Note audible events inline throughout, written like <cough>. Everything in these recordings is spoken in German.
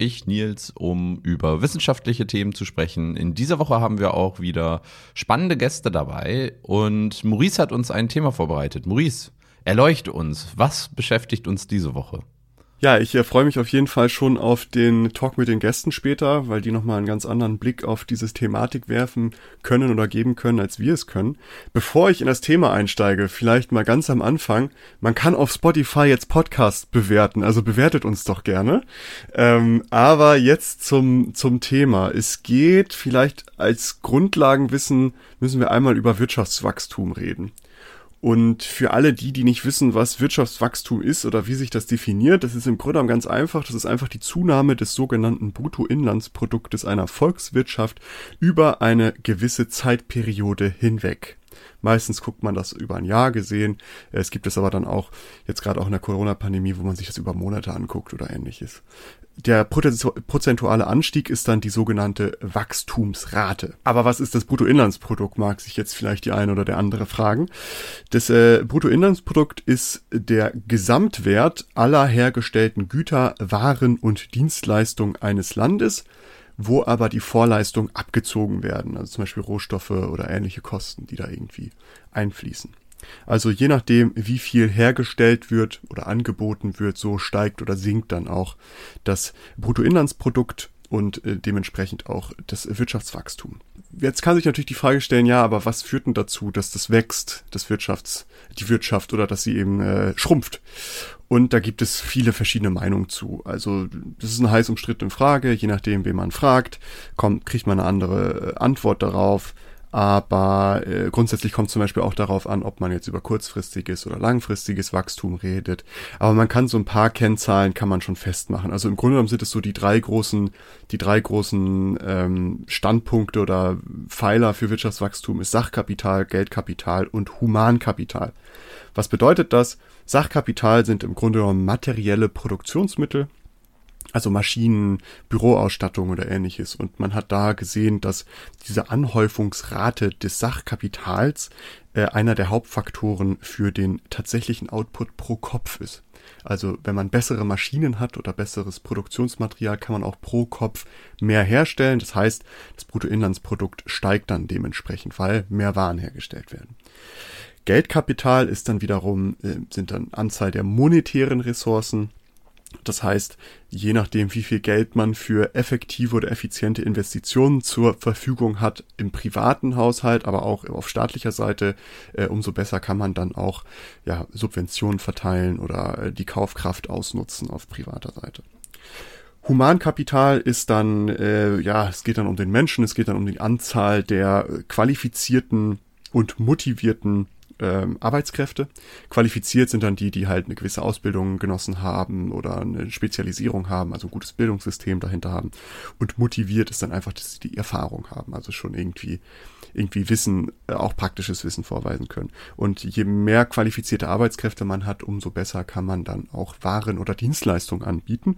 ich, Nils, um über wissenschaftliche Themen zu sprechen. In dieser Woche haben wir auch wieder spannende Gäste dabei und Maurice hat uns ein Thema vorbereitet. Maurice, erleuchte uns. Was beschäftigt uns diese Woche? Ja, ich äh, freue mich auf jeden Fall schon auf den Talk mit den Gästen später, weil die nochmal einen ganz anderen Blick auf dieses Thematik werfen können oder geben können, als wir es können. Bevor ich in das Thema einsteige, vielleicht mal ganz am Anfang, man kann auf Spotify jetzt Podcast bewerten, also bewertet uns doch gerne. Ähm, aber jetzt zum, zum Thema. Es geht vielleicht als Grundlagenwissen, müssen wir einmal über Wirtschaftswachstum reden. Und für alle die, die nicht wissen, was Wirtschaftswachstum ist oder wie sich das definiert, das ist im Grunde ganz einfach. Das ist einfach die Zunahme des sogenannten Bruttoinlandsproduktes einer Volkswirtschaft über eine gewisse Zeitperiode hinweg. Meistens guckt man das über ein Jahr gesehen. Es gibt es aber dann auch, jetzt gerade auch in der Corona-Pandemie, wo man sich das über Monate anguckt oder ähnliches. Der prozentuale Anstieg ist dann die sogenannte Wachstumsrate. Aber was ist das Bruttoinlandsprodukt, mag sich jetzt vielleicht die eine oder der andere fragen. Das äh, Bruttoinlandsprodukt ist der Gesamtwert aller hergestellten Güter, Waren und Dienstleistungen eines Landes wo aber die Vorleistungen abgezogen werden, also zum Beispiel Rohstoffe oder ähnliche Kosten, die da irgendwie einfließen. Also je nachdem, wie viel hergestellt wird oder angeboten wird, so steigt oder sinkt dann auch das Bruttoinlandsprodukt und äh, dementsprechend auch das Wirtschaftswachstum. Jetzt kann sich natürlich die Frage stellen, ja, aber was führt denn dazu, dass das wächst, das Wirtschafts, die Wirtschaft oder dass sie eben äh, schrumpft? Und da gibt es viele verschiedene Meinungen zu. Also das ist eine heiß umstrittene Frage. Je nachdem, wen man fragt, kommt, kriegt man eine andere äh, Antwort darauf. Aber äh, grundsätzlich kommt zum Beispiel auch darauf an, ob man jetzt über kurzfristiges oder langfristiges Wachstum redet. Aber man kann so ein paar Kennzahlen kann man schon festmachen. Also im Grunde genommen sind es so die drei großen, die drei großen ähm, Standpunkte oder Pfeiler für Wirtschaftswachstum ist Sachkapital, Geldkapital und Humankapital. Was bedeutet das? Sachkapital sind im Grunde genommen materielle Produktionsmittel, also Maschinen, Büroausstattung oder ähnliches. Und man hat da gesehen, dass diese Anhäufungsrate des Sachkapitals äh, einer der Hauptfaktoren für den tatsächlichen Output pro Kopf ist. Also wenn man bessere Maschinen hat oder besseres Produktionsmaterial, kann man auch pro Kopf mehr herstellen. Das heißt, das Bruttoinlandsprodukt steigt dann dementsprechend, weil mehr Waren hergestellt werden. Geldkapital ist dann wiederum, äh, sind dann Anzahl der monetären Ressourcen. Das heißt, je nachdem, wie viel Geld man für effektive oder effiziente Investitionen zur Verfügung hat im privaten Haushalt, aber auch auf staatlicher Seite, äh, umso besser kann man dann auch ja, Subventionen verteilen oder äh, die Kaufkraft ausnutzen auf privater Seite. Humankapital ist dann, äh, ja, es geht dann um den Menschen, es geht dann um die Anzahl der qualifizierten und motivierten ähm, Arbeitskräfte. Qualifiziert sind dann die, die halt eine gewisse Ausbildung genossen haben oder eine Spezialisierung haben, also ein gutes Bildungssystem dahinter haben. Und motiviert ist dann einfach, dass sie die Erfahrung haben, also schon irgendwie irgendwie Wissen, äh, auch praktisches Wissen vorweisen können. Und je mehr qualifizierte Arbeitskräfte man hat, umso besser kann man dann auch Waren oder Dienstleistungen anbieten.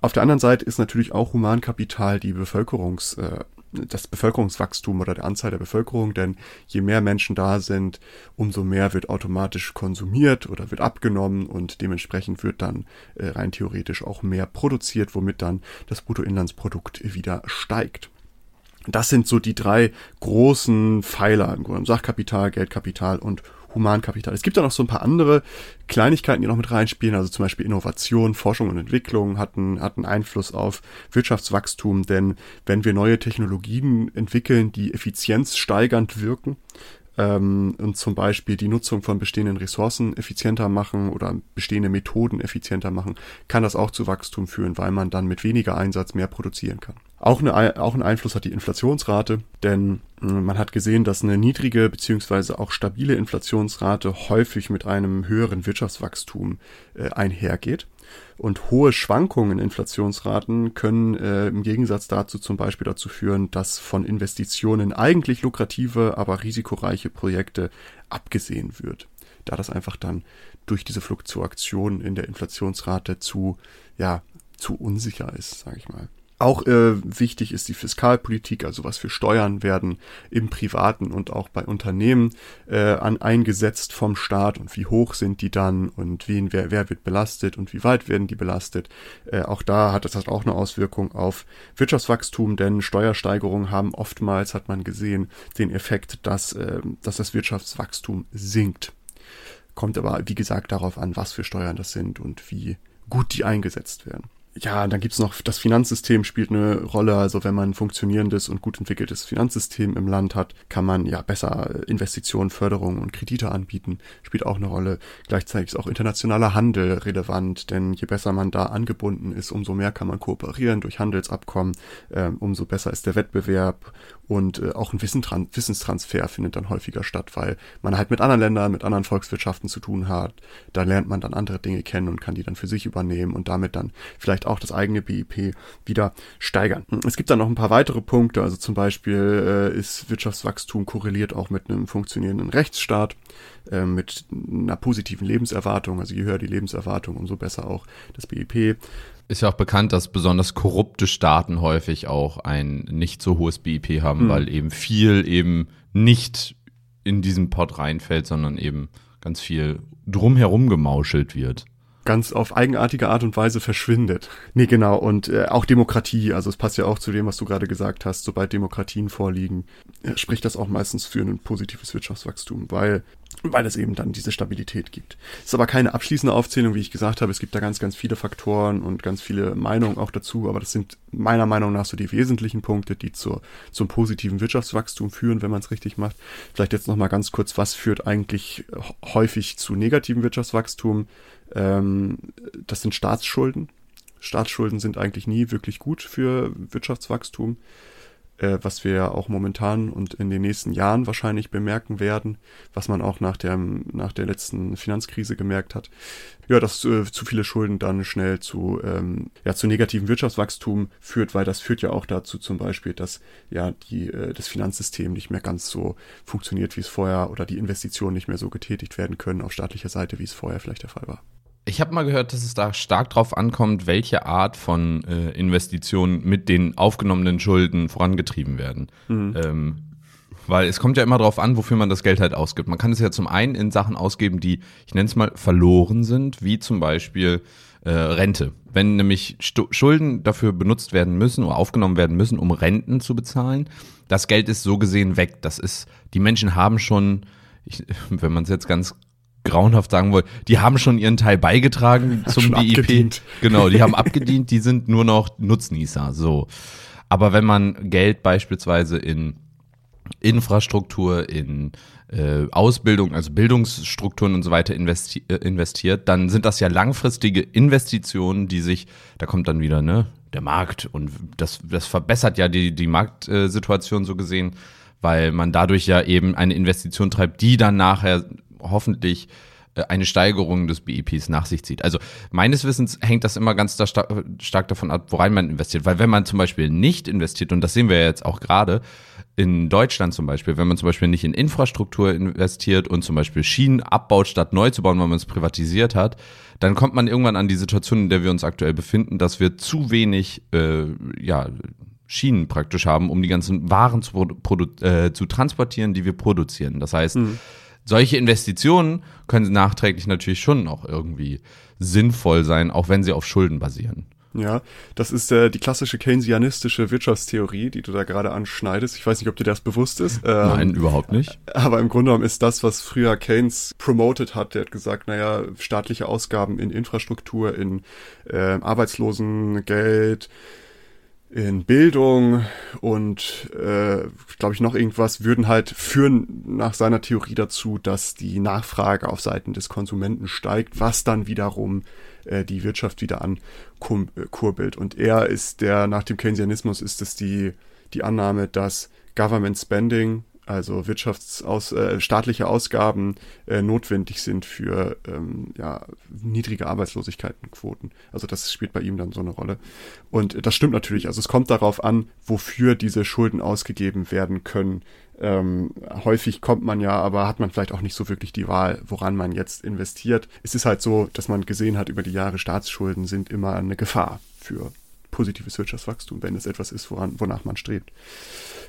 Auf der anderen Seite ist natürlich auch Humankapital die Bevölkerungs, äh, das Bevölkerungswachstum oder der Anzahl der Bevölkerung, denn je mehr Menschen da sind, umso mehr wird automatisch konsumiert oder wird abgenommen und dementsprechend wird dann äh, rein theoretisch auch mehr produziert, womit dann das Bruttoinlandsprodukt wieder steigt. Das sind so die drei großen Pfeiler im Grunde. Sachkapital, Geldkapital und Humankapital. Es gibt da noch so ein paar andere Kleinigkeiten, die noch mit reinspielen, also zum Beispiel Innovation, Forschung und Entwicklung hatten, hatten Einfluss auf Wirtschaftswachstum, denn wenn wir neue Technologien entwickeln, die effizienzsteigernd wirken, ähm, und zum Beispiel die Nutzung von bestehenden Ressourcen effizienter machen oder bestehende Methoden effizienter machen, kann das auch zu Wachstum führen, weil man dann mit weniger Einsatz mehr produzieren kann. Auch, eine, auch einen Einfluss hat die Inflationsrate, denn äh, man hat gesehen, dass eine niedrige beziehungsweise auch stabile Inflationsrate häufig mit einem höheren Wirtschaftswachstum äh, einhergeht. Und hohe Schwankungen in Inflationsraten können äh, im Gegensatz dazu zum Beispiel dazu führen, dass von Investitionen eigentlich lukrative, aber risikoreiche Projekte abgesehen wird. Da das einfach dann durch diese Fluktuation in der Inflationsrate zu, ja, zu unsicher ist, sage ich mal. Auch äh, wichtig ist die Fiskalpolitik, also was für Steuern werden im Privaten und auch bei Unternehmen äh, an, eingesetzt vom Staat und wie hoch sind die dann und wen, wer, wer wird belastet und wie weit werden die belastet. Äh, auch da hat das hat auch eine Auswirkung auf Wirtschaftswachstum, denn Steuersteigerungen haben oftmals, hat man gesehen, den Effekt, dass, äh, dass das Wirtschaftswachstum sinkt. Kommt aber, wie gesagt, darauf an, was für Steuern das sind und wie gut die eingesetzt werden ja, dann gibt's noch, das Finanzsystem spielt eine Rolle. Also wenn man ein funktionierendes und gut entwickeltes Finanzsystem im Land hat, kann man ja besser Investitionen, Förderungen und Kredite anbieten. Spielt auch eine Rolle. Gleichzeitig ist auch internationaler Handel relevant, denn je besser man da angebunden ist, umso mehr kann man kooperieren durch Handelsabkommen, ähm, umso besser ist der Wettbewerb und äh, auch ein Wissentran Wissenstransfer findet dann häufiger statt, weil man halt mit anderen Ländern, mit anderen Volkswirtschaften zu tun hat. Da lernt man dann andere Dinge kennen und kann die dann für sich übernehmen und damit dann vielleicht auch das eigene BIP wieder steigern. Es gibt dann noch ein paar weitere Punkte, also zum Beispiel äh, ist Wirtschaftswachstum korreliert auch mit einem funktionierenden Rechtsstaat, äh, mit einer positiven Lebenserwartung. Also je höher die Lebenserwartung, umso besser auch das BIP ist ja auch bekannt, dass besonders korrupte Staaten häufig auch ein nicht so hohes BIP haben, mhm. weil eben viel eben nicht in diesen Pot reinfällt, sondern eben ganz viel drumherum gemauschelt wird ganz auf eigenartige Art und Weise verschwindet. Nee, genau. Und äh, auch Demokratie, also es passt ja auch zu dem, was du gerade gesagt hast, sobald Demokratien vorliegen, äh, spricht das auch meistens für ein positives Wirtschaftswachstum, weil weil es eben dann diese Stabilität gibt. Ist aber keine abschließende Aufzählung, wie ich gesagt habe. Es gibt da ganz, ganz viele Faktoren und ganz viele Meinungen auch dazu, aber das sind meiner Meinung nach so die wesentlichen Punkte, die zur, zum positiven Wirtschaftswachstum führen, wenn man es richtig macht. Vielleicht jetzt nochmal ganz kurz, was führt eigentlich häufig zu negativem Wirtschaftswachstum? Ähm, das sind Staatsschulden. Staatsschulden sind eigentlich nie wirklich gut für Wirtschaftswachstum äh, was wir auch momentan und in den nächsten Jahren wahrscheinlich bemerken werden, was man auch nach der, nach der letzten Finanzkrise gemerkt hat. Ja, dass äh, zu viele Schulden dann schnell zu, ähm, ja, zu negativem Wirtschaftswachstum führt, weil das führt ja auch dazu zum Beispiel, dass ja die, äh, das Finanzsystem nicht mehr ganz so funktioniert, wie es vorher oder die Investitionen nicht mehr so getätigt werden können auf staatlicher Seite, wie es vorher vielleicht der Fall war. Ich habe mal gehört, dass es da stark drauf ankommt, welche Art von äh, Investitionen mit den aufgenommenen Schulden vorangetrieben werden. Mhm. Ähm, weil es kommt ja immer darauf an, wofür man das Geld halt ausgibt. Man kann es ja zum einen in Sachen ausgeben, die, ich nenne es mal, verloren sind, wie zum Beispiel äh, Rente. Wenn nämlich Stu Schulden dafür benutzt werden müssen oder aufgenommen werden müssen, um Renten zu bezahlen, das Geld ist so gesehen weg. Das ist, die Menschen haben schon, ich, wenn man es jetzt ganz grauenhaft sagen wollte, die haben schon ihren Teil beigetragen <laughs> zum BIP. Abgedient. Genau, die haben <laughs> abgedient, die sind nur noch Nutznießer, so. Aber wenn man Geld beispielsweise in Infrastruktur, in äh, Ausbildung, also Bildungsstrukturen und so weiter investi äh, investiert, dann sind das ja langfristige Investitionen, die sich, da kommt dann wieder, ne, der Markt und das, das verbessert ja die, die Marktsituation so gesehen, weil man dadurch ja eben eine Investition treibt, die dann nachher hoffentlich äh, eine Steigerung des BIPs nach sich zieht. Also meines Wissens hängt das immer ganz stark davon ab, worein man investiert. Weil wenn man zum Beispiel nicht investiert, und das sehen wir ja jetzt auch gerade in Deutschland zum Beispiel, wenn man zum Beispiel nicht in Infrastruktur investiert und zum Beispiel Schienen abbaut, statt neu zu bauen, weil man es privatisiert hat, dann kommt man irgendwann an die Situation, in der wir uns aktuell befinden, dass wir zu wenig äh, ja, Schienen praktisch haben, um die ganzen Waren zu, äh, zu transportieren, die wir produzieren. Das heißt, mhm solche Investitionen können nachträglich natürlich schon auch irgendwie sinnvoll sein, auch wenn sie auf Schulden basieren. Ja, das ist äh, die klassische keynesianistische Wirtschaftstheorie, die du da gerade anschneidest. Ich weiß nicht, ob dir das bewusst ist. Ähm, Nein, überhaupt nicht. Aber im Grunde genommen ist das, was früher Keynes promoted hat. Der hat gesagt, naja, staatliche Ausgaben in Infrastruktur, in äh, Arbeitslosengeld, in Bildung und äh, glaube ich noch irgendwas würden halt führen nach seiner Theorie dazu, dass die Nachfrage auf Seiten des Konsumenten steigt, was dann wiederum äh, die Wirtschaft wieder ankurbelt. Und er ist der, nach dem Keynesianismus ist es die, die Annahme, dass Government Spending also Wirtschaftsaus, äh, staatliche Ausgaben äh, notwendig sind für ähm, ja, niedrige Arbeitslosigkeitenquoten. Also das spielt bei ihm dann so eine Rolle. Und das stimmt natürlich. Also es kommt darauf an, wofür diese Schulden ausgegeben werden können. Ähm, häufig kommt man ja, aber hat man vielleicht auch nicht so wirklich die Wahl, woran man jetzt investiert. Es ist halt so, dass man gesehen hat, über die Jahre Staatsschulden sind immer eine Gefahr für positives Wirtschaftswachstum, wenn es etwas ist, woran, wonach man strebt.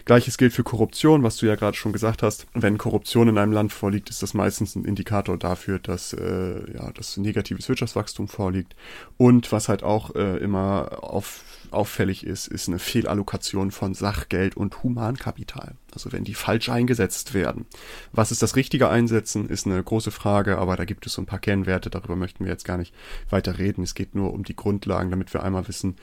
Gleiches gilt für Korruption, was du ja gerade schon gesagt hast. Wenn Korruption in einem Land vorliegt, ist das meistens ein Indikator dafür, dass äh, ja, dass negatives Wirtschaftswachstum vorliegt. Und was halt auch äh, immer auf auffällig ist, ist eine Fehlallokation von Sachgeld und Humankapital. Also wenn die falsch eingesetzt werden. Was ist das richtige Einsetzen, ist eine große Frage, aber da gibt es so ein paar Kennwerte, darüber möchten wir jetzt gar nicht weiter reden. Es geht nur um die Grundlagen, damit wir einmal wissen,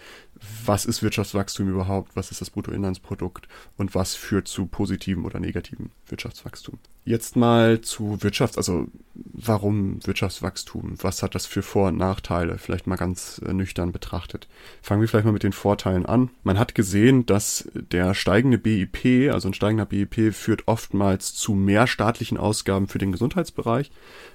was ist Wirtschaftswachstum überhaupt, was ist das Bruttoinlandsprodukt und was führt zu positivem oder negativem Wirtschaftswachstum. Jetzt mal zu Wirtschafts-, also warum Wirtschaftswachstum? Was hat das für Vor- und Nachteile? Vielleicht mal ganz äh, nüchtern betrachtet. Fangen wir vielleicht mal mit den Vorteilen an. Man hat gesehen, dass der steigende BIP, also ein steigender BIP, führt oftmals zu mehr staatlichen Ausgaben für den Gesundheitsbereich,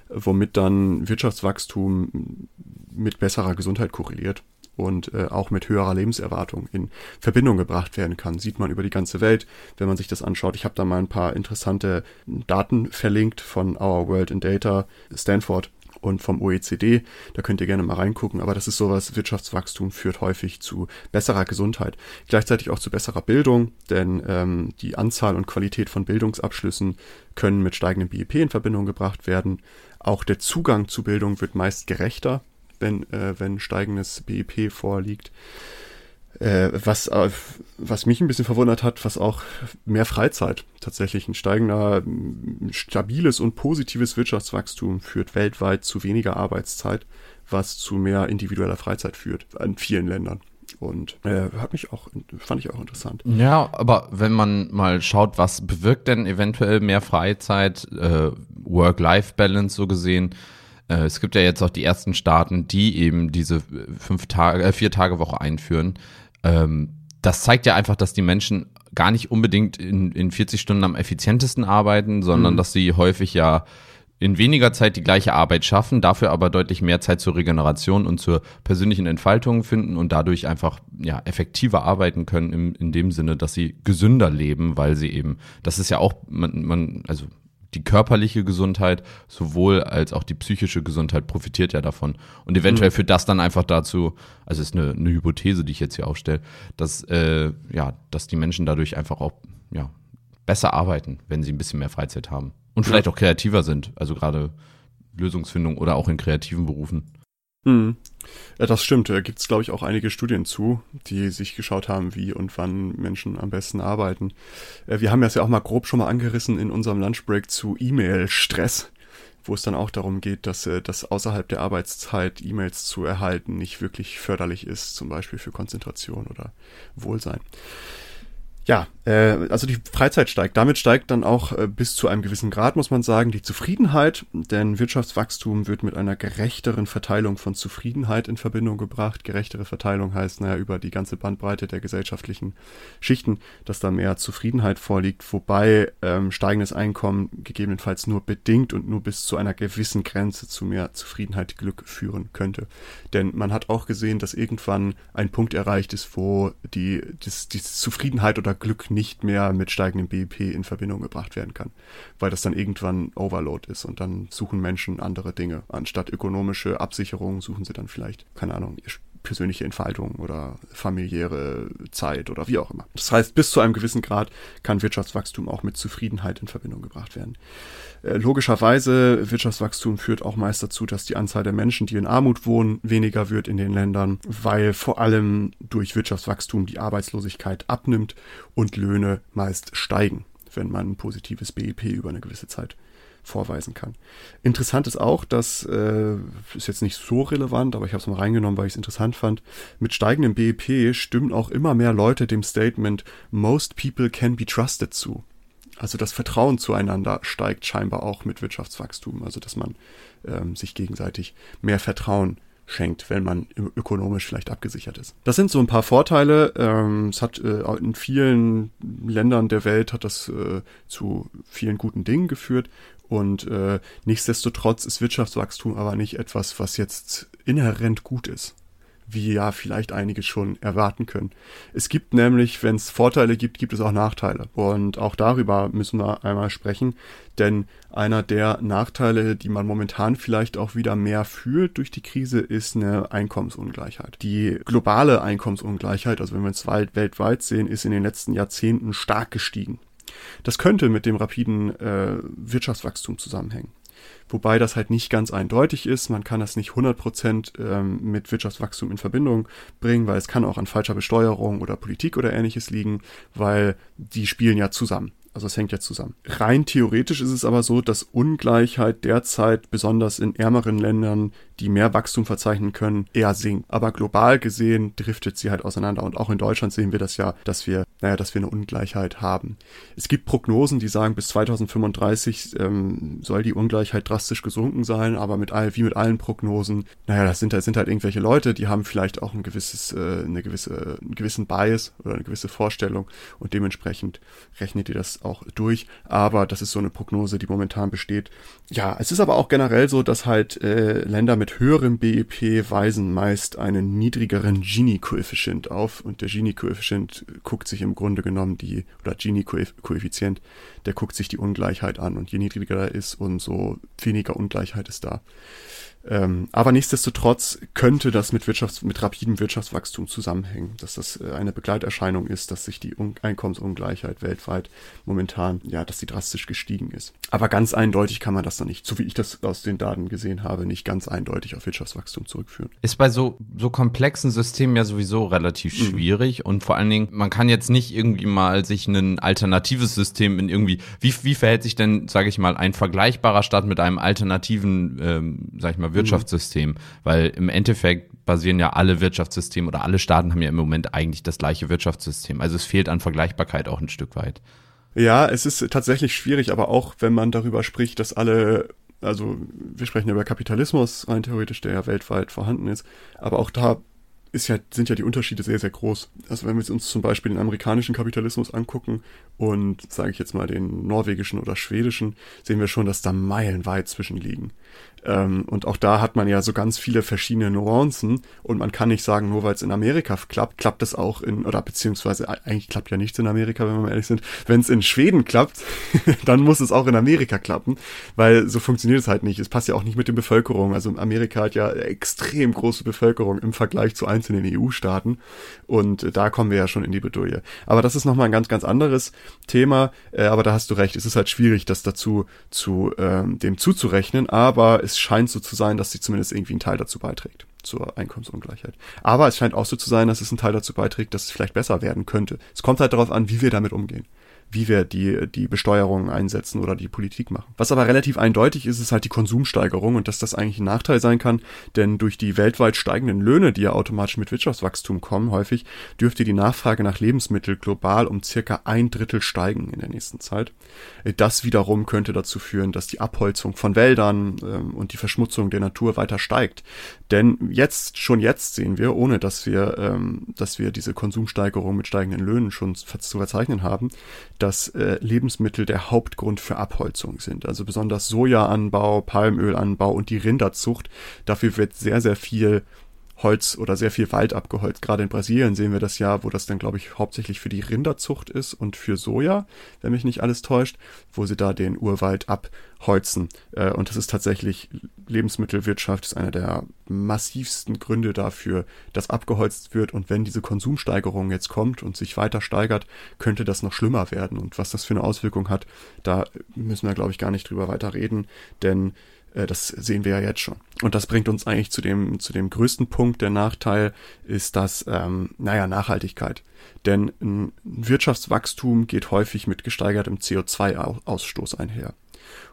womit dann Wirtschaftswachstum mit besserer Gesundheit korreliert und äh, auch mit höherer Lebenserwartung in Verbindung gebracht werden kann. Sieht man über die ganze Welt, wenn man sich das anschaut. Ich habe da mal ein paar interessante Daten verlinkt von Our World in Data, Stanford und vom OECD. Da könnt ihr gerne mal reingucken. Aber das ist sowas, Wirtschaftswachstum führt häufig zu besserer Gesundheit. Gleichzeitig auch zu besserer Bildung, denn ähm, die Anzahl und Qualität von Bildungsabschlüssen können mit steigendem BIP in Verbindung gebracht werden. Auch der Zugang zu Bildung wird meist gerechter wenn, äh, wenn steigendes BIP vorliegt. Äh, was, äh, was mich ein bisschen verwundert hat, was auch mehr Freizeit tatsächlich ein steigender, stabiles und positives Wirtschaftswachstum führt weltweit zu weniger Arbeitszeit, was zu mehr individueller Freizeit führt in vielen Ländern. Und äh, hat mich auch, fand ich auch interessant. Ja, aber wenn man mal schaut, was bewirkt denn eventuell mehr Freizeit, äh, Work-Life-Balance so gesehen, äh, es gibt ja jetzt auch die ersten Staaten, die eben diese fünf Tage, äh, vier Tage Woche einführen. Ähm, das zeigt ja einfach, dass die Menschen gar nicht unbedingt in, in 40 Stunden am effizientesten arbeiten, sondern mhm. dass sie häufig ja in weniger Zeit die gleiche Arbeit schaffen, dafür aber deutlich mehr Zeit zur Regeneration und zur persönlichen Entfaltung finden und dadurch einfach ja effektiver arbeiten können im, in dem Sinne, dass sie gesünder leben, weil sie eben, das ist ja auch, man, man also die körperliche Gesundheit sowohl als auch die psychische Gesundheit profitiert ja davon. Und eventuell mhm. führt das dann einfach dazu, also ist eine, eine Hypothese, die ich jetzt hier aufstelle, dass, äh, ja, dass die Menschen dadurch einfach auch ja, besser arbeiten, wenn sie ein bisschen mehr Freizeit haben. Und vielleicht auch kreativer sind, also gerade Lösungsfindung oder auch in kreativen Berufen. Mhm. Ja, das stimmt. Da gibt es, glaube ich, auch einige Studien zu, die sich geschaut haben, wie und wann Menschen am besten arbeiten. Äh, wir haben das ja auch mal grob schon mal angerissen in unserem Lunchbreak zu E-Mail-Stress, wo es dann auch darum geht, dass, äh, dass außerhalb der Arbeitszeit E-Mails zu erhalten nicht wirklich förderlich ist, zum Beispiel für Konzentration oder Wohlsein. Ja, äh, also die Freizeit steigt. Damit steigt dann auch äh, bis zu einem gewissen Grad, muss man sagen, die Zufriedenheit, denn Wirtschaftswachstum wird mit einer gerechteren Verteilung von Zufriedenheit in Verbindung gebracht. Gerechtere Verteilung heißt, naja, über die ganze Bandbreite der gesellschaftlichen Schichten, dass da mehr Zufriedenheit vorliegt, wobei ähm, steigendes Einkommen gegebenenfalls nur bedingt und nur bis zu einer gewissen Grenze zu mehr Zufriedenheit, Glück führen könnte. Denn man hat auch gesehen, dass irgendwann ein Punkt erreicht ist, wo die, die, die Zufriedenheit oder Glück nicht mehr mit steigendem BIP in Verbindung gebracht werden kann, weil das dann irgendwann Overload ist und dann suchen Menschen andere Dinge. Anstatt ökonomische Absicherung suchen sie dann vielleicht, keine Ahnung, persönliche Entfaltung oder familiäre Zeit oder wie auch immer. Das heißt, bis zu einem gewissen Grad kann Wirtschaftswachstum auch mit Zufriedenheit in Verbindung gebracht werden. Äh, logischerweise, Wirtschaftswachstum führt auch meist dazu, dass die Anzahl der Menschen, die in Armut wohnen, weniger wird in den Ländern, weil vor allem durch Wirtschaftswachstum die Arbeitslosigkeit abnimmt und Löhne meist steigen, wenn man ein positives BIP über eine gewisse Zeit vorweisen kann. Interessant ist auch, dass, äh, ist jetzt nicht so relevant, aber ich habe es mal reingenommen, weil ich es interessant fand, mit steigendem BIP stimmen auch immer mehr Leute dem Statement Most people can be trusted zu. Also das Vertrauen zueinander steigt scheinbar auch mit Wirtschaftswachstum, also dass man ähm, sich gegenseitig mehr Vertrauen schenkt, wenn man ökonomisch vielleicht abgesichert ist. Das sind so ein paar Vorteile. Ähm, es hat äh, in vielen Ländern der Welt hat das äh, zu vielen guten Dingen geführt und äh, nichtsdestotrotz ist Wirtschaftswachstum aber nicht etwas, was jetzt inhärent gut ist wie ja vielleicht einige schon erwarten können. Es gibt nämlich, wenn es Vorteile gibt, gibt es auch Nachteile. Und auch darüber müssen wir einmal sprechen, denn einer der Nachteile, die man momentan vielleicht auch wieder mehr fühlt durch die Krise, ist eine Einkommensungleichheit. Die globale Einkommensungleichheit, also wenn wir es weltweit sehen, ist in den letzten Jahrzehnten stark gestiegen. Das könnte mit dem rapiden äh, Wirtschaftswachstum zusammenhängen wobei das halt nicht ganz eindeutig ist. Man kann das nicht 100% ähm, mit Wirtschaftswachstum in Verbindung bringen, weil es kann auch an falscher Besteuerung oder Politik oder ähnliches liegen, weil die spielen ja zusammen. Also es hängt ja zusammen. Rein theoretisch ist es aber so, dass Ungleichheit derzeit besonders in ärmeren Ländern die mehr Wachstum verzeichnen können, eher sinkt. Aber global gesehen driftet sie halt auseinander. Und auch in Deutschland sehen wir das ja, dass wir, naja, dass wir eine Ungleichheit haben. Es gibt Prognosen, die sagen, bis 2035 ähm, soll die Ungleichheit drastisch gesunken sein, aber mit all, wie mit allen Prognosen, naja, das sind, das sind halt irgendwelche Leute, die haben vielleicht auch ein gewisses, äh, eine gewisse, einen gewissen Bias oder eine gewisse Vorstellung und dementsprechend rechnet ihr das auch durch. Aber das ist so eine Prognose, die momentan besteht. Ja, es ist aber auch generell so, dass halt äh, Länder mit mit höherem BIP weisen meist einen niedrigeren Gini-Koeffizient auf und der Gini-Koeffizient guckt sich im Grunde genommen die, oder Gini-Koeffizient, der guckt sich die Ungleichheit an und je niedriger er ist, umso weniger Ungleichheit ist da. Ähm, aber nichtsdestotrotz könnte das mit, Wirtschafts-, mit rapidem Wirtschaftswachstum zusammenhängen, dass das äh, eine Begleiterscheinung ist, dass sich die Un Einkommensungleichheit weltweit momentan, ja, dass sie drastisch gestiegen ist. Aber ganz eindeutig kann man das dann nicht, so wie ich das aus den Daten gesehen habe, nicht ganz eindeutig auf Wirtschaftswachstum zurückführen. Ist bei so, so komplexen Systemen ja sowieso relativ mhm. schwierig und vor allen Dingen, man kann jetzt nicht irgendwie mal sich ein alternatives System in irgendwie, wie, wie verhält sich denn, sage ich mal, ein vergleichbarer Staat mit einem alternativen, ähm, sag ich mal, Wirtschaftssystem, mhm. weil im Endeffekt basieren ja alle Wirtschaftssysteme oder alle Staaten haben ja im Moment eigentlich das gleiche Wirtschaftssystem. Also es fehlt an Vergleichbarkeit auch ein Stück weit. Ja, es ist tatsächlich schwierig, aber auch wenn man darüber spricht, dass alle, also wir sprechen über Kapitalismus rein theoretisch, der ja weltweit vorhanden ist, aber auch da ist ja, sind ja die Unterschiede sehr, sehr groß. Also wenn wir uns zum Beispiel den amerikanischen Kapitalismus angucken und, sage ich jetzt mal, den norwegischen oder schwedischen, sehen wir schon, dass da meilenweit zwischen liegen. Ähm, und auch da hat man ja so ganz viele verschiedene Nuancen und man kann nicht sagen, nur weil es in Amerika klappt, klappt es auch in, oder beziehungsweise eigentlich klappt ja nichts in Amerika, wenn wir mal ehrlich sind. Wenn es in Schweden klappt, <laughs> dann muss es auch in Amerika klappen, weil so funktioniert es halt nicht. Es passt ja auch nicht mit den Bevölkerungen. Also Amerika hat ja extrem große Bevölkerung im Vergleich zu einzelnen EU-Staaten und da kommen wir ja schon in die Bredouille. Aber das ist nochmal ein ganz, ganz anderes Thema, äh, aber da hast du recht. Es ist halt schwierig, das dazu zu ähm, dem zuzurechnen, aber es scheint so zu sein, dass sie zumindest irgendwie einen Teil dazu beiträgt zur Einkommensungleichheit. Aber es scheint auch so zu sein, dass es einen Teil dazu beiträgt, dass es vielleicht besser werden könnte. Es kommt halt darauf an, wie wir damit umgehen wie wir die, die Besteuerung einsetzen oder die Politik machen. Was aber relativ eindeutig ist, ist halt die Konsumsteigerung und dass das eigentlich ein Nachteil sein kann, denn durch die weltweit steigenden Löhne, die ja automatisch mit Wirtschaftswachstum kommen, häufig dürfte die Nachfrage nach Lebensmitteln global um circa ein Drittel steigen in der nächsten Zeit. Das wiederum könnte dazu führen, dass die Abholzung von Wäldern ähm, und die Verschmutzung der Natur weiter steigt. Denn jetzt, schon jetzt sehen wir, ohne dass wir, ähm, dass wir diese Konsumsteigerung mit steigenden Löhnen schon zu verzeichnen haben, dass äh, Lebensmittel der Hauptgrund für Abholzung sind. Also besonders Sojaanbau, Palmölanbau und die Rinderzucht. Dafür wird sehr, sehr viel Holz oder sehr viel Wald abgeholzt. Gerade in Brasilien sehen wir das ja, wo das dann, glaube ich, hauptsächlich für die Rinderzucht ist und für Soja, wenn mich nicht alles täuscht, wo sie da den Urwald abholzen. Äh, und das ist tatsächlich, Lebensmittelwirtschaft ist einer der massivsten Gründe dafür, dass abgeholzt wird. Und wenn diese Konsumsteigerung jetzt kommt und sich weiter steigert, könnte das noch schlimmer werden. Und was das für eine Auswirkung hat, da müssen wir, glaube ich, gar nicht drüber weiter reden, denn das sehen wir ja jetzt schon. Und das bringt uns eigentlich zu dem, zu dem größten Punkt. Der Nachteil ist das, ähm, naja, Nachhaltigkeit. Denn ein Wirtschaftswachstum geht häufig mit gesteigertem CO2-Ausstoß einher.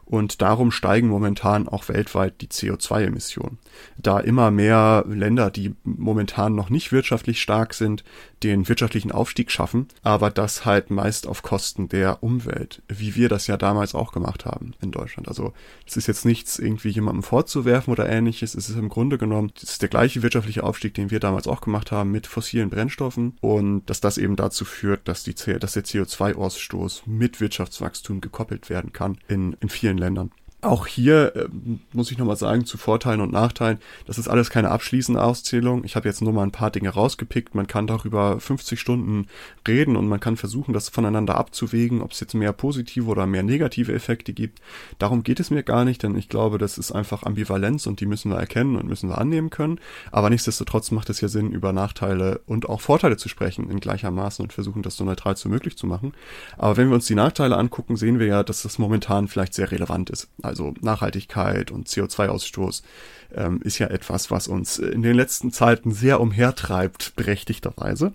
Und darum steigen momentan auch weltweit die CO2-Emissionen. Da immer mehr Länder, die momentan noch nicht wirtschaftlich stark sind, den wirtschaftlichen Aufstieg schaffen, aber das halt meist auf Kosten der Umwelt, wie wir das ja damals auch gemacht haben in Deutschland. Also es ist jetzt nichts irgendwie jemandem vorzuwerfen oder ähnliches. Es ist im Grunde genommen, es ist der gleiche wirtschaftliche Aufstieg, den wir damals auch gemacht haben mit fossilen Brennstoffen und dass das eben dazu führt, dass, die, dass der CO2-Ausstoß mit Wirtschaftswachstum gekoppelt werden kann in, in vielen Ländern. Auch hier äh, muss ich nochmal sagen, zu Vorteilen und Nachteilen, das ist alles keine abschließende Auszählung. Ich habe jetzt nur mal ein paar Dinge rausgepickt. Man kann darüber 50 Stunden reden und man kann versuchen, das voneinander abzuwägen, ob es jetzt mehr positive oder mehr negative Effekte gibt. Darum geht es mir gar nicht, denn ich glaube, das ist einfach Ambivalenz und die müssen wir erkennen und müssen wir annehmen können. Aber nichtsdestotrotz macht es ja Sinn, über Nachteile und auch Vorteile zu sprechen in gleichermaßen und versuchen, das so neutral wie möglich zu machen. Aber wenn wir uns die Nachteile angucken, sehen wir ja, dass das momentan vielleicht sehr relevant ist Nachhaltigkeit und CO2-Ausstoß, ähm, ist ja etwas, was uns in den letzten Zeiten sehr umhertreibt, berechtigterweise.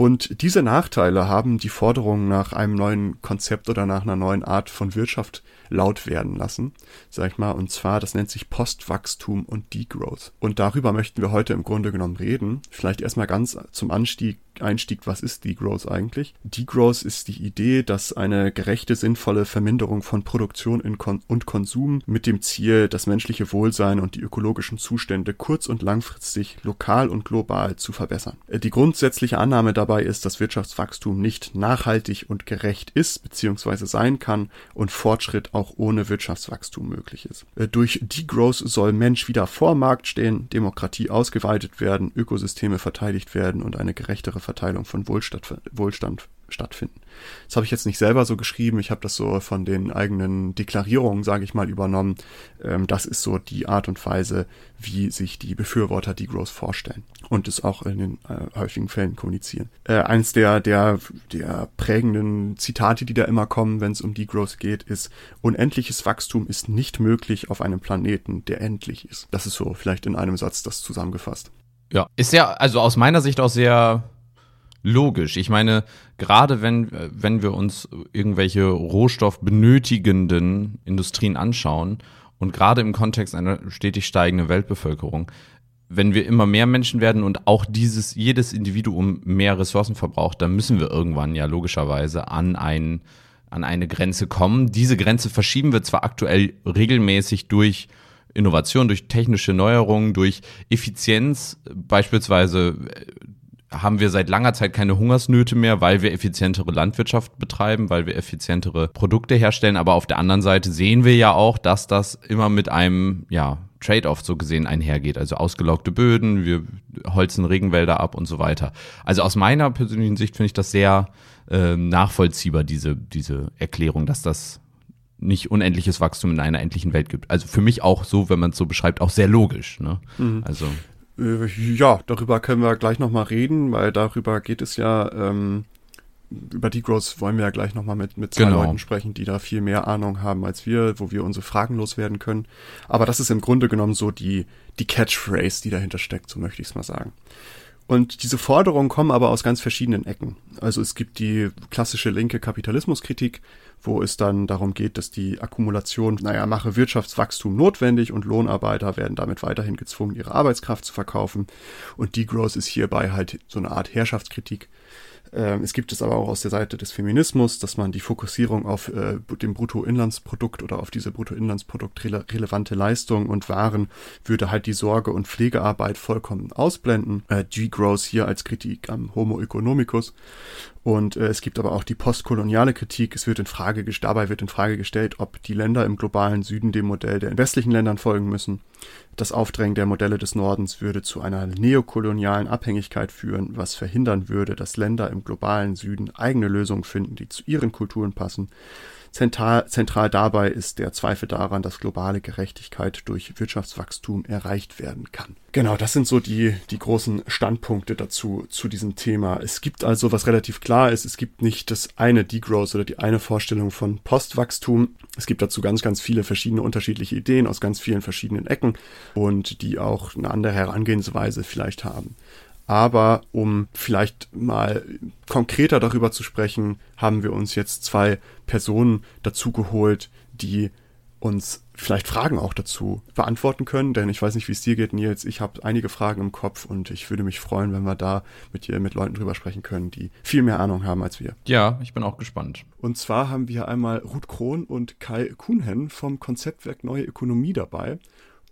Und diese Nachteile haben die Forderung nach einem neuen Konzept oder nach einer neuen Art von Wirtschaft laut werden lassen, sag ich mal. Und zwar, das nennt sich Postwachstum und Degrowth. Und darüber möchten wir heute im Grunde genommen reden. Vielleicht erstmal ganz zum Anstieg Einstieg, was ist Degrowth eigentlich? Degrowth ist die Idee, dass eine gerechte, sinnvolle Verminderung von Produktion und Konsum mit dem Ziel, das menschliche Wohlsein und die ökologischen Zustände kurz- und langfristig lokal und global zu verbessern. Äh, die grundsätzliche Annahme dabei ist, dass Wirtschaftswachstum nicht nachhaltig und gerecht ist bzw. sein kann und Fortschritt auch ohne Wirtschaftswachstum möglich ist. Äh, durch Degrowth soll Mensch wieder vor Markt stehen, Demokratie ausgeweitet werden, Ökosysteme verteidigt werden und eine gerechtere Verteilung von Wohlstand, Wohlstand stattfinden. Das habe ich jetzt nicht selber so geschrieben, ich habe das so von den eigenen Deklarierungen, sage ich mal, übernommen. Ähm, das ist so die Art und Weise, wie sich die Befürworter Degrowth vorstellen und es auch in den äh, häufigen Fällen kommunizieren. Äh, eins der, der, der prägenden Zitate, die da immer kommen, wenn es um Degrowth geht, ist, unendliches Wachstum ist nicht möglich auf einem Planeten, der endlich ist. Das ist so vielleicht in einem Satz das zusammengefasst. Ja, ist ja, also aus meiner Sicht auch sehr logisch. Ich meine, gerade wenn, wenn wir uns irgendwelche rohstoffbenötigenden Industrien anschauen und gerade im Kontext einer stetig steigenden Weltbevölkerung, wenn wir immer mehr Menschen werden und auch dieses, jedes Individuum mehr Ressourcen verbraucht, dann müssen wir irgendwann ja logischerweise an ein, an eine Grenze kommen. Diese Grenze verschieben wir zwar aktuell regelmäßig durch Innovation, durch technische Neuerungen, durch Effizienz, beispielsweise haben wir seit langer Zeit keine Hungersnöte mehr, weil wir effizientere Landwirtschaft betreiben, weil wir effizientere Produkte herstellen. Aber auf der anderen Seite sehen wir ja auch, dass das immer mit einem, ja, Trade-off so gesehen einhergeht. Also ausgelaugte Böden, wir holzen Regenwälder ab und so weiter. Also aus meiner persönlichen Sicht finde ich das sehr äh, nachvollziehbar, diese, diese Erklärung, dass das nicht unendliches Wachstum in einer endlichen Welt gibt. Also für mich auch so, wenn man es so beschreibt, auch sehr logisch. Ne? Mhm. Also ja, darüber können wir gleich nochmal reden, weil darüber geht es ja, ähm, über Degrowth wollen wir ja gleich nochmal mit, mit zwei genau. Leuten sprechen, die da viel mehr Ahnung haben als wir, wo wir unsere Fragen loswerden können. Aber das ist im Grunde genommen so die, die Catchphrase, die dahinter steckt, so möchte ich es mal sagen. Und diese Forderungen kommen aber aus ganz verschiedenen Ecken. Also es gibt die klassische linke Kapitalismuskritik, wo es dann darum geht, dass die Akkumulation, naja, mache Wirtschaftswachstum notwendig und Lohnarbeiter werden damit weiterhin gezwungen, ihre Arbeitskraft zu verkaufen. Und Degrowth ist hierbei halt so eine Art Herrschaftskritik. Ähm, es gibt es aber auch aus der Seite des Feminismus, dass man die Fokussierung auf äh, dem Bruttoinlandsprodukt oder auf diese Bruttoinlandsprodukt rele relevante Leistung und Waren würde halt die Sorge- und Pflegearbeit vollkommen ausblenden. Äh, G-Growth hier als Kritik am Homo economicus. Und äh, es gibt aber auch die postkoloniale Kritik. Es wird in Frage, dabei wird in Frage gestellt, ob die Länder im globalen Süden dem Modell der westlichen Ländern folgen müssen. Das Aufdrängen der Modelle des Nordens würde zu einer neokolonialen Abhängigkeit führen, was verhindern würde, dass Länder im globalen Süden eigene Lösungen finden, die zu ihren Kulturen passen Zentral, zentral dabei ist der Zweifel daran, dass globale Gerechtigkeit durch Wirtschaftswachstum erreicht werden kann. Genau, das sind so die, die großen Standpunkte dazu, zu diesem Thema. Es gibt also, was relativ klar ist, es gibt nicht das eine Degrowth oder die eine Vorstellung von Postwachstum. Es gibt dazu ganz, ganz viele verschiedene unterschiedliche Ideen aus ganz vielen verschiedenen Ecken und die auch eine andere Herangehensweise vielleicht haben. Aber um vielleicht mal konkreter darüber zu sprechen, haben wir uns jetzt zwei Personen dazu geholt, die uns vielleicht Fragen auch dazu beantworten können, denn ich weiß nicht, wie es dir geht, Nils. Ich habe einige Fragen im Kopf und ich würde mich freuen, wenn wir da mit dir, mit Leuten drüber sprechen können, die viel mehr Ahnung haben als wir. Ja, ich bin auch gespannt. Und zwar haben wir einmal Ruth Krohn und Kai Kuhnhen vom Konzeptwerk Neue Ökonomie dabei.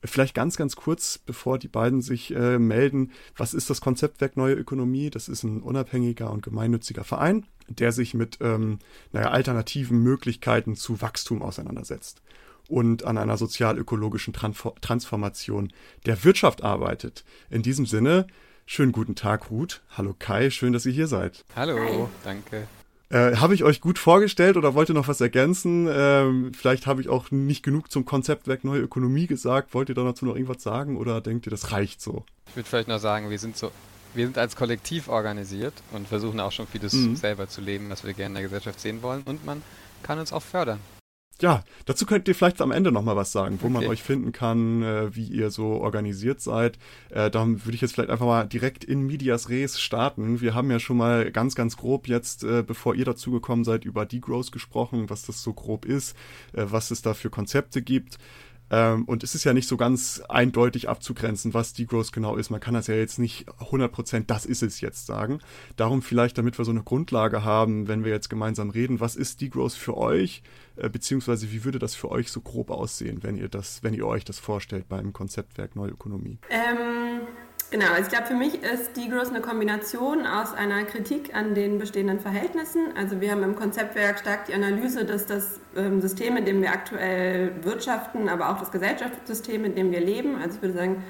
Vielleicht ganz, ganz kurz, bevor die beiden sich äh, melden, was ist das Konzeptwerk Neue Ökonomie? Das ist ein unabhängiger und gemeinnütziger Verein, der sich mit ähm, naja, alternativen Möglichkeiten zu Wachstum auseinandersetzt und an einer sozial-ökologischen Transformation der Wirtschaft arbeitet. In diesem Sinne, schönen guten Tag, Ruth. Hallo Kai, schön, dass ihr hier seid. Hallo, danke. Äh, habe ich euch gut vorgestellt oder wollt ihr noch was ergänzen? Ähm, vielleicht habe ich auch nicht genug zum Konzeptwerk Neue Ökonomie gesagt. Wollt ihr dazu noch irgendwas sagen oder denkt ihr, das reicht so? Ich würde vielleicht noch sagen, wir sind so, wir sind als Kollektiv organisiert und versuchen auch schon vieles mhm. selber zu leben, was wir gerne in der Gesellschaft sehen wollen. Und man kann uns auch fördern ja, dazu könnt ihr vielleicht am Ende nochmal was sagen, wo okay. man euch finden kann, äh, wie ihr so organisiert seid. Äh, dann würde ich jetzt vielleicht einfach mal direkt in Medias Res starten. Wir haben ja schon mal ganz, ganz grob jetzt, äh, bevor ihr dazugekommen seid, über Degrowth gesprochen, was das so grob ist, äh, was es da für Konzepte gibt. Ähm, und es ist ja nicht so ganz eindeutig abzugrenzen, was Degrowth genau ist. Man kann das ja jetzt nicht 100% das ist es jetzt sagen. Darum vielleicht, damit wir so eine Grundlage haben, wenn wir jetzt gemeinsam reden, was ist Degrowth für euch? Äh, beziehungsweise wie würde das für euch so grob aussehen, wenn ihr das, wenn ihr euch das vorstellt beim Konzeptwerk Neue Ökonomie? Ähm, Genau, also ich glaube, für mich ist Degrowth eine Kombination aus einer Kritik an den bestehenden Verhältnissen. Also wir haben im Konzeptwerk stark die Analyse, dass das ähm, System, in dem wir aktuell wirtschaften, aber auch das Gesellschaftssystem, in dem wir leben, also ich würde sagen,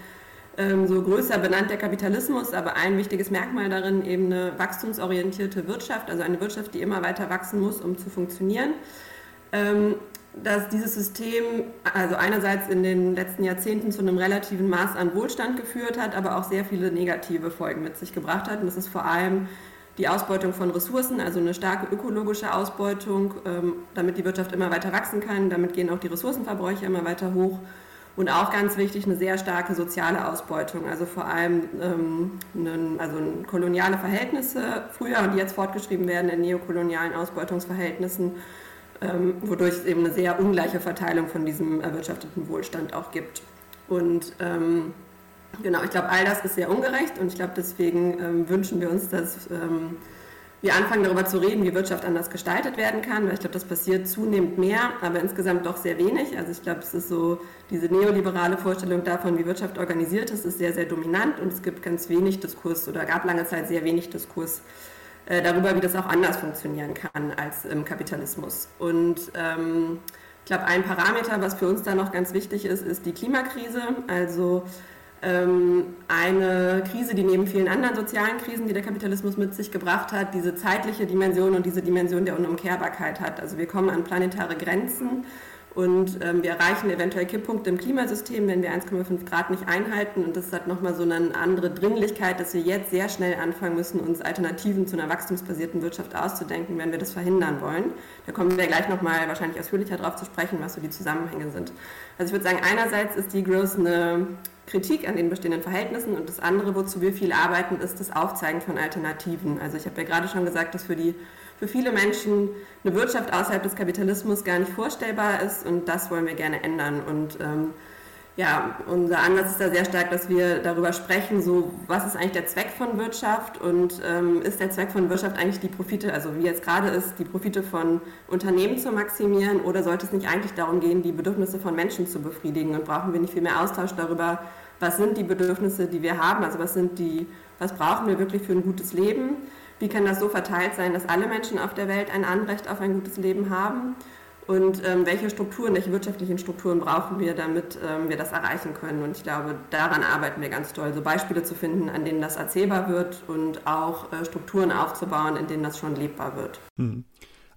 ähm, so größer benannt der Kapitalismus, aber ein wichtiges Merkmal darin eben eine wachstumsorientierte Wirtschaft, also eine Wirtschaft, die immer weiter wachsen muss, um zu funktionieren. Dass dieses System also einerseits in den letzten Jahrzehnten zu einem relativen Maß an Wohlstand geführt hat, aber auch sehr viele negative Folgen mit sich gebracht hat. Und das ist vor allem die Ausbeutung von Ressourcen, also eine starke ökologische Ausbeutung, ähm, damit die Wirtschaft immer weiter wachsen kann. Damit gehen auch die Ressourcenverbräuche immer weiter hoch. Und auch ganz wichtig, eine sehr starke soziale Ausbeutung, also vor allem ähm, also koloniale Verhältnisse früher und die jetzt fortgeschrieben werden in neokolonialen Ausbeutungsverhältnissen ähm, wodurch es eben eine sehr ungleiche Verteilung von diesem erwirtschafteten Wohlstand auch gibt. Und ähm, genau, ich glaube, all das ist sehr ungerecht und ich glaube, deswegen ähm, wünschen wir uns, dass ähm, wir anfangen darüber zu reden, wie Wirtschaft anders gestaltet werden kann, weil ich glaube, das passiert zunehmend mehr, aber insgesamt doch sehr wenig. Also ich glaube, es ist so, diese neoliberale Vorstellung davon, wie Wirtschaft organisiert ist, ist sehr, sehr dominant und es gibt ganz wenig Diskurs oder gab lange Zeit sehr wenig Diskurs äh, darüber, wie das auch anders funktionieren kann als im Kapitalismus. Und ähm, ich glaube, ein Parameter, was für uns da noch ganz wichtig ist, ist die Klimakrise. Also ähm, eine Krise, die neben vielen anderen sozialen Krisen, die der Kapitalismus mit sich gebracht hat, diese zeitliche Dimension und diese Dimension der Unumkehrbarkeit hat. Also wir kommen an planetare Grenzen und ähm, wir erreichen eventuell Kipppunkte im Klimasystem, wenn wir 1,5 Grad nicht einhalten. Und das hat nochmal so eine andere Dringlichkeit, dass wir jetzt sehr schnell anfangen müssen, uns Alternativen zu einer wachstumsbasierten Wirtschaft auszudenken, wenn wir das verhindern wollen. Da kommen wir gleich nochmal wahrscheinlich ausführlicher darauf zu sprechen, was so die Zusammenhänge sind. Also ich würde sagen, einerseits ist die Growth eine Kritik an den bestehenden Verhältnissen und das andere, wozu wir viel arbeiten, ist das Aufzeigen von Alternativen. Also ich habe ja gerade schon gesagt, dass für die für viele Menschen eine Wirtschaft außerhalb des Kapitalismus gar nicht vorstellbar ist und das wollen wir gerne ändern. Und ähm, ja, unser Ansatz ist da sehr stark, dass wir darüber sprechen, so was ist eigentlich der Zweck von Wirtschaft und ähm, ist der Zweck von Wirtschaft eigentlich die Profite, also wie jetzt gerade ist, die Profite von Unternehmen zu maximieren oder sollte es nicht eigentlich darum gehen, die Bedürfnisse von Menschen zu befriedigen? Und brauchen wir nicht viel mehr Austausch darüber, was sind die Bedürfnisse, die wir haben, also was sind die, was brauchen wir wirklich für ein gutes Leben wie kann das so verteilt sein, dass alle Menschen auf der Welt ein Anrecht auf ein gutes Leben haben? Und ähm, welche Strukturen, welche wirtschaftlichen Strukturen brauchen wir, damit ähm, wir das erreichen können? Und ich glaube, daran arbeiten wir ganz toll, so Beispiele zu finden, an denen das erzählbar wird und auch äh, Strukturen aufzubauen, in denen das schon lebbar wird. Hm.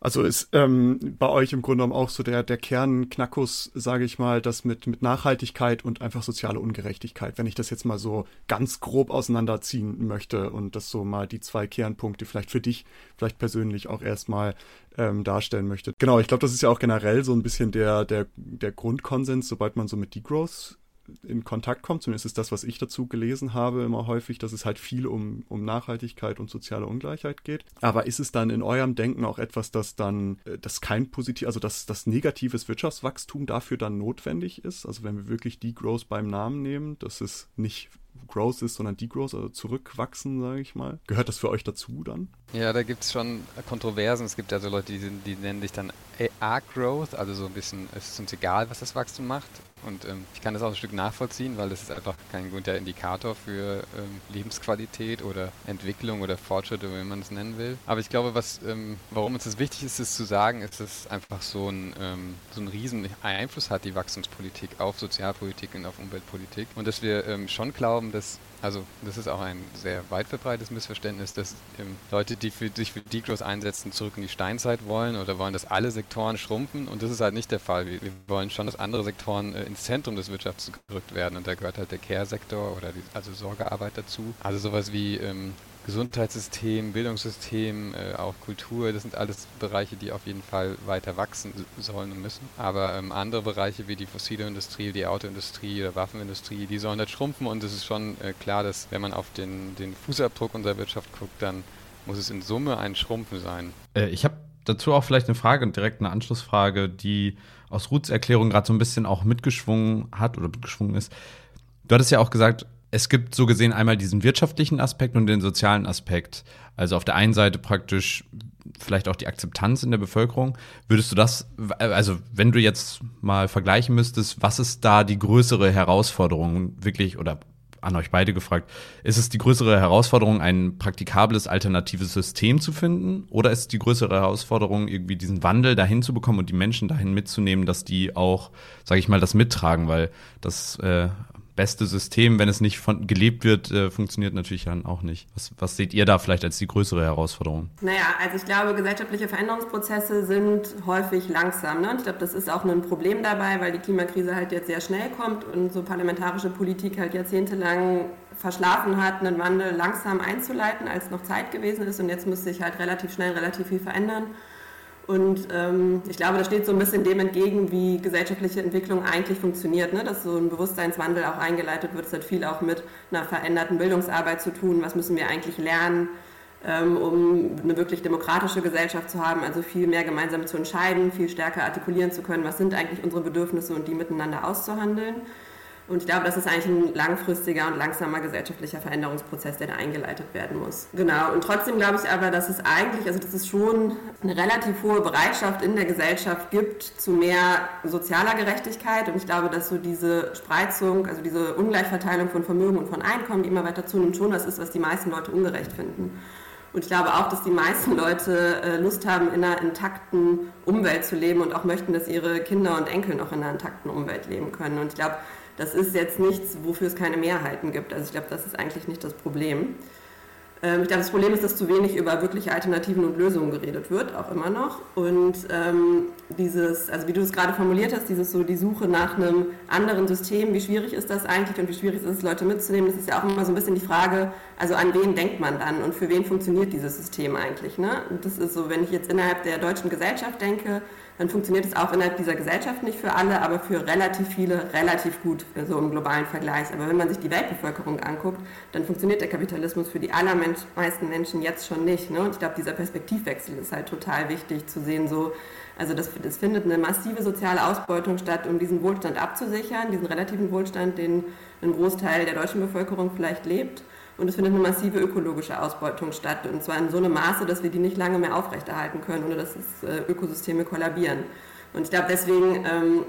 Also ist ähm, bei euch im Grunde genommen auch so der, der Kernknackus, sage ich mal, das mit, mit Nachhaltigkeit und einfach soziale Ungerechtigkeit, wenn ich das jetzt mal so ganz grob auseinanderziehen möchte und das so mal die zwei Kernpunkte vielleicht für dich, vielleicht persönlich auch erstmal ähm, darstellen möchte. Genau, ich glaube, das ist ja auch generell so ein bisschen der, der, der Grundkonsens, sobald man so mit Degrowth in Kontakt kommt, zumindest ist das, was ich dazu gelesen habe, immer häufig, dass es halt viel um, um Nachhaltigkeit und soziale Ungleichheit geht. Aber ist es dann in eurem Denken auch etwas, dass dann, äh, dass kein positiv, also dass das negatives Wirtschaftswachstum dafür dann notwendig ist? Also wenn wir wirklich Degrowth beim Namen nehmen, dass es nicht Growth ist, sondern Degrowth, also zurückwachsen, sage ich mal. Gehört das für euch dazu dann? Ja, da gibt es schon Kontroversen. Es gibt ja so Leute, die, die nennen sich dann A-Growth, also so ein bisschen, es ist uns egal, was das Wachstum macht. Und ähm, ich kann das auch ein Stück nachvollziehen, weil das ist einfach kein guter Indikator für ähm, Lebensqualität oder Entwicklung oder Fortschritte, wie man es nennen will. Aber ich glaube, was, ähm, warum uns das wichtig ist, ist zu sagen, ist, dass es einfach so ein, ähm, so einen riesen Einfluss hat, die Wachstumspolitik auf Sozialpolitik und auf Umweltpolitik. Und dass wir ähm, schon glauben, dass also das ist auch ein sehr weit verbreitetes Missverständnis, dass ähm, Leute, die für, sich für Degrowth einsetzen, zurück in die Steinzeit wollen oder wollen, dass alle Sektoren schrumpfen. Und das ist halt nicht der Fall. Wir, wir wollen schon, dass andere Sektoren äh, ins Zentrum des Wirtschafts gerückt werden. Und da gehört halt der Care-Sektor oder die, also Sorgearbeit dazu. Also sowas wie ähm, Gesundheitssystem, Bildungssystem, äh, auch Kultur, das sind alles Bereiche, die auf jeden Fall weiter wachsen sollen und müssen. Aber ähm, andere Bereiche wie die fossile Industrie, die Autoindustrie oder Waffenindustrie, die sollen nicht schrumpfen und es ist schon äh, klar, dass wenn man auf den, den Fußabdruck unserer Wirtschaft guckt, dann muss es in Summe ein Schrumpfen sein. Äh, ich habe dazu auch vielleicht eine Frage und direkt eine Anschlussfrage, die aus Ruths Erklärung gerade so ein bisschen auch mitgeschwungen hat oder mitgeschwungen ist. Du hattest ja auch gesagt, es gibt so gesehen einmal diesen wirtschaftlichen Aspekt und den sozialen Aspekt. Also auf der einen Seite praktisch vielleicht auch die Akzeptanz in der Bevölkerung. Würdest du das, also wenn du jetzt mal vergleichen müsstest, was ist da die größere Herausforderung wirklich oder an euch beide gefragt, ist es die größere Herausforderung, ein praktikables alternatives System zu finden? Oder ist es die größere Herausforderung, irgendwie diesen Wandel dahin zu bekommen und die Menschen dahin mitzunehmen, dass die auch, sage ich mal, das mittragen? Weil das äh, beste System, wenn es nicht von gelebt wird, äh, funktioniert natürlich dann auch nicht. Was, was seht ihr da vielleicht als die größere Herausforderung? Naja, also ich glaube, gesellschaftliche Veränderungsprozesse sind häufig langsam. Ne? Und ich glaube, das ist auch ein Problem dabei, weil die Klimakrise halt jetzt sehr schnell kommt und so parlamentarische Politik halt jahrzehntelang verschlafen hat, einen Wandel langsam einzuleiten, als noch Zeit gewesen ist. Und jetzt muss sich halt relativ schnell relativ viel verändern. Und ähm, ich glaube, das steht so ein bisschen dem entgegen, wie gesellschaftliche Entwicklung eigentlich funktioniert, ne? dass so ein Bewusstseinswandel auch eingeleitet wird. Es hat viel auch mit einer veränderten Bildungsarbeit zu tun. Was müssen wir eigentlich lernen, ähm, um eine wirklich demokratische Gesellschaft zu haben, also viel mehr gemeinsam zu entscheiden, viel stärker artikulieren zu können, was sind eigentlich unsere Bedürfnisse und die miteinander auszuhandeln. Und ich glaube, das ist eigentlich ein langfristiger und langsamer gesellschaftlicher Veränderungsprozess, der da eingeleitet werden muss. Genau. Und trotzdem glaube ich aber, dass es eigentlich, also dass es schon eine relativ hohe Bereitschaft in der Gesellschaft gibt zu mehr sozialer Gerechtigkeit. Und ich glaube, dass so diese Spreizung, also diese Ungleichverteilung von Vermögen und von Einkommen, die immer weiter zunimmt, schon was ist, was die meisten Leute ungerecht finden. Und ich glaube auch, dass die meisten Leute äh, Lust haben, in einer intakten Umwelt zu leben und auch möchten, dass ihre Kinder und Enkel noch in einer intakten Umwelt leben können. Und ich glaube, das ist jetzt nichts, wofür es keine Mehrheiten gibt. Also ich glaube, das ist eigentlich nicht das Problem. Ähm, ich glaube, das Problem ist, dass zu wenig über wirkliche Alternativen und Lösungen geredet wird, auch immer noch. Und ähm, dieses, also wie du es gerade formuliert hast, dieses so die Suche nach einem anderen System, wie schwierig ist das eigentlich und wie schwierig ist es, Leute mitzunehmen, das ist ja auch immer so ein bisschen die Frage, also an wen denkt man dann und für wen funktioniert dieses System eigentlich. Ne? Und das ist so, wenn ich jetzt innerhalb der deutschen Gesellschaft denke, dann funktioniert es auch innerhalb dieser Gesellschaft nicht für alle, aber für relativ viele relativ gut, so im globalen Vergleich. Aber wenn man sich die Weltbevölkerung anguckt, dann funktioniert der Kapitalismus für die allermeisten Menschen jetzt schon nicht. Ne? Und ich glaube, dieser Perspektivwechsel ist halt total wichtig zu sehen, so, also das, das findet eine massive soziale Ausbeutung statt, um diesen Wohlstand abzusichern, diesen relativen Wohlstand, den ein Großteil der deutschen Bevölkerung vielleicht lebt. Und es findet eine massive ökologische Ausbeutung statt. Und zwar in so einem Maße, dass wir die nicht lange mehr aufrechterhalten können, ohne dass es, äh, Ökosysteme kollabieren. Und ich glaube, deswegen, ähm,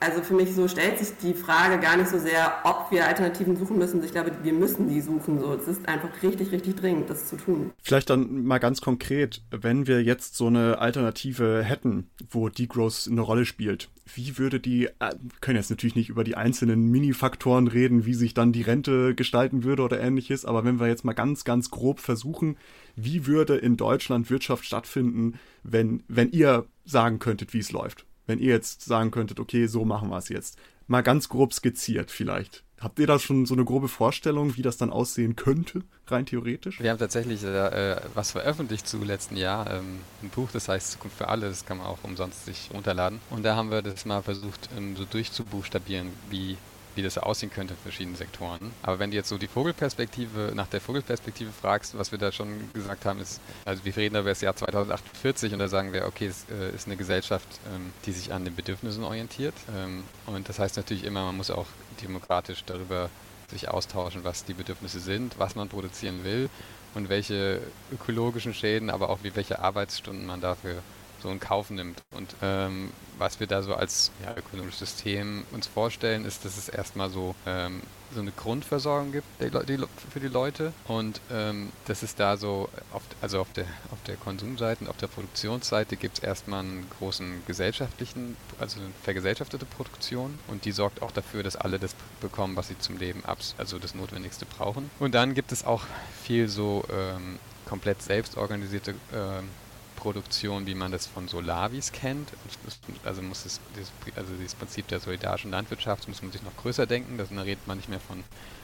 also für mich so stellt sich die Frage gar nicht so sehr, ob wir Alternativen suchen müssen. Ich glaube, wir müssen die suchen. So, es ist einfach richtig, richtig dringend, das zu tun. Vielleicht dann mal ganz konkret, wenn wir jetzt so eine Alternative hätten, wo Degrowth eine Rolle spielt, wie würde die, äh, können jetzt natürlich nicht über die einzelnen Mini-Faktoren reden, wie sich dann die Rente gestalten würde oder ähnliches, aber wenn wir jetzt mal ganz, ganz grob versuchen, wie würde in Deutschland Wirtschaft stattfinden, wenn, wenn ihr sagen könntet, wie es läuft? Wenn ihr jetzt sagen könntet, okay, so machen wir es jetzt. Mal ganz grob skizziert vielleicht. Habt ihr da schon so eine grobe Vorstellung, wie das dann aussehen könnte, rein theoretisch? Wir haben tatsächlich äh, was veröffentlicht zu letzten Jahr, ähm, ein Buch, das heißt Zukunft für alle, das kann man auch umsonst sich runterladen. Und da haben wir das mal versucht, ähm, so durchzubuchstabieren, wie wie das aussehen könnte in verschiedenen Sektoren. Aber wenn du jetzt so die Vogelperspektive, nach der Vogelperspektive fragst, was wir da schon gesagt haben, ist, also wir reden über das Jahr 2048 und da sagen wir, okay, es äh, ist eine Gesellschaft, ähm, die sich an den Bedürfnissen orientiert. Ähm, und das heißt natürlich immer, man muss auch demokratisch darüber sich austauschen, was die Bedürfnisse sind, was man produzieren will und welche ökologischen Schäden, aber auch wie welche Arbeitsstunden man dafür so in Kauf nimmt. Und ähm, was wir da so als ja, ökonomisches System uns vorstellen, ist, dass es erstmal so, ähm, so eine Grundversorgung gibt die, die, für die Leute und ähm, dass es da so, auf, also auf der, auf der Konsumseite und auf der Produktionsseite gibt es erstmal einen großen gesellschaftlichen, also eine vergesellschaftete Produktion und die sorgt auch dafür, dass alle das bekommen, was sie zum Leben abs, also das Notwendigste brauchen. Und dann gibt es auch viel so ähm, komplett selbstorganisierte ähm, Produktion, wie man das von Solavis kennt. Also muss es, also dieses Prinzip der solidarischen Landwirtschaft muss man sich noch größer denken. Da redet man nicht mehr von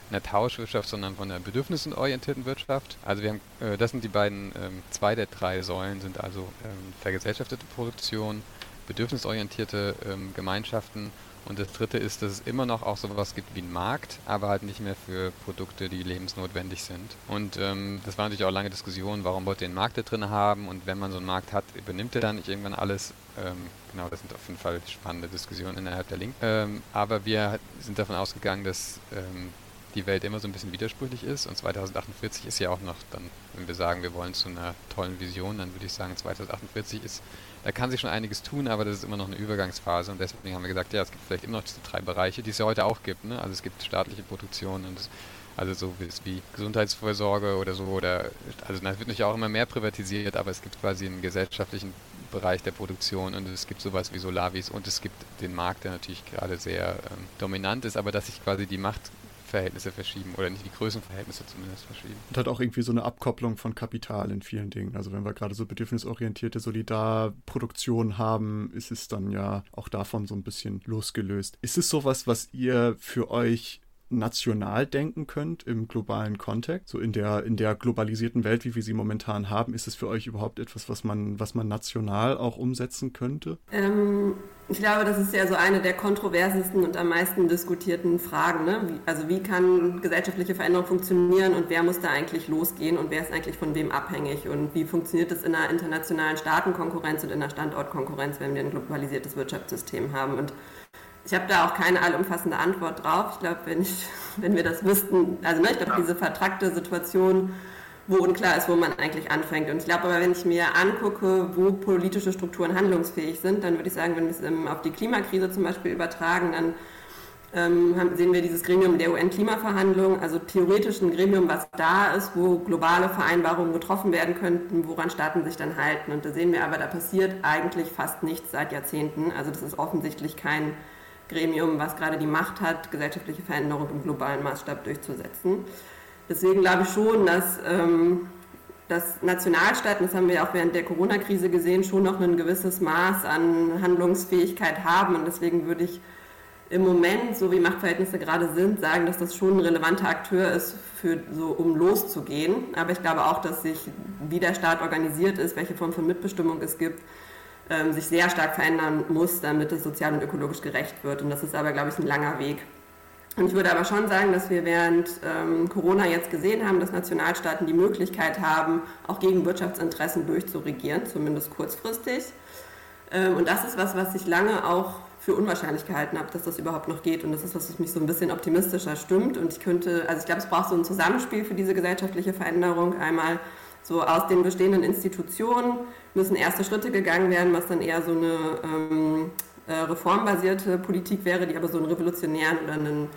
einer Tauschwirtschaft, sondern von einer bedürfnisorientierten Wirtschaft. Also wir haben, äh, das sind die beiden, ähm, zwei der drei Säulen sind also ähm, vergesellschaftete Produktion, bedürfnisorientierte ähm, Gemeinschaften und das dritte ist, dass es immer noch auch sowas gibt wie einen Markt, aber halt nicht mehr für Produkte, die lebensnotwendig sind. Und ähm, das war natürlich auch lange Diskussion, warum wollt ihr einen Markt da drin haben und wenn man so einen Markt hat, übernimmt er dann nicht irgendwann alles? Ähm, genau, das sind auf jeden Fall spannende Diskussionen innerhalb der Link. Ähm, aber wir sind davon ausgegangen, dass ähm, die Welt immer so ein bisschen widersprüchlich ist und 2048 ist ja auch noch dann, wenn wir sagen, wir wollen zu einer tollen Vision, dann würde ich sagen, 2048 ist da kann sich schon einiges tun, aber das ist immer noch eine Übergangsphase und deswegen haben wir gesagt, ja, es gibt vielleicht immer noch diese drei Bereiche, die es ja heute auch gibt. Ne? Also es gibt staatliche Produktion und es, also so wie, wie Gesundheitsvorsorge oder so oder also es wird natürlich auch immer mehr privatisiert, aber es gibt quasi einen gesellschaftlichen Bereich der Produktion und es gibt sowas wie Solavis und es gibt den Markt, der natürlich gerade sehr ähm, dominant ist, aber dass sich quasi die Macht Verhältnisse verschieben oder nicht die Größenverhältnisse zumindest verschieben. Und hat auch irgendwie so eine Abkopplung von Kapital in vielen Dingen. Also wenn wir gerade so bedürfnisorientierte Solidarproduktion haben, ist es dann ja auch davon so ein bisschen losgelöst. Ist es sowas, was ihr für euch national denken könnt im globalen Kontext, so in der in der globalisierten Welt, wie wir sie momentan haben, ist es für euch überhaupt etwas, was man was man national auch umsetzen könnte? Ähm, ich glaube, das ist ja so eine der kontroversesten und am meisten diskutierten Fragen. Ne? Wie, also wie kann gesellschaftliche Veränderung funktionieren und wer muss da eigentlich losgehen und wer ist eigentlich von wem abhängig und wie funktioniert das in einer internationalen Staatenkonkurrenz und in einer Standortkonkurrenz, wenn wir ein globalisiertes Wirtschaftssystem haben und ich habe da auch keine allumfassende Antwort drauf. Ich glaube, wenn, wenn wir das wüssten, also ne, ich glaube, diese vertrackte Situation, wo unklar ist, wo man eigentlich anfängt. Und ich glaube aber, wenn ich mir angucke, wo politische Strukturen handlungsfähig sind, dann würde ich sagen, wenn wir es auf die Klimakrise zum Beispiel übertragen, dann ähm, sehen wir dieses Gremium der UN-Klimaverhandlungen, also theoretisch ein Gremium, was da ist, wo globale Vereinbarungen getroffen werden könnten, woran Staaten sich dann halten. Und da sehen wir aber, da passiert eigentlich fast nichts seit Jahrzehnten. Also das ist offensichtlich kein Gremium, was gerade die Macht hat, gesellschaftliche Veränderungen im globalen Maßstab durchzusetzen. Deswegen glaube ich schon, dass, ähm, dass Nationalstaaten, das haben wir auch während der Corona-Krise gesehen, schon noch ein gewisses Maß an Handlungsfähigkeit haben. Und deswegen würde ich im Moment, so wie Machtverhältnisse gerade sind, sagen, dass das schon ein relevanter Akteur ist, für, so, um loszugehen. Aber ich glaube auch, dass sich, wie der Staat organisiert ist, welche Form von Mitbestimmung es gibt, ähm, sich sehr stark verändern muss, damit es sozial und ökologisch gerecht wird. Und das ist aber, glaube ich, ein langer Weg. Und ich würde aber schon sagen, dass wir während ähm, Corona jetzt gesehen haben, dass Nationalstaaten die Möglichkeit haben, auch gegen Wirtschaftsinteressen durchzuregieren, zumindest kurzfristig. Ähm, und das ist was, was ich lange auch für unwahrscheinlich gehalten habe, dass das überhaupt noch geht. Und das ist was, was mich so ein bisschen optimistischer stimmt. Und ich könnte, also ich glaube, es braucht so ein Zusammenspiel für diese gesellschaftliche Veränderung. Einmal so aus den bestehenden Institutionen müssen erste Schritte gegangen werden, was dann eher so eine ähm, äh, reformbasierte Politik wäre, die aber so einen revolutionären oder einen,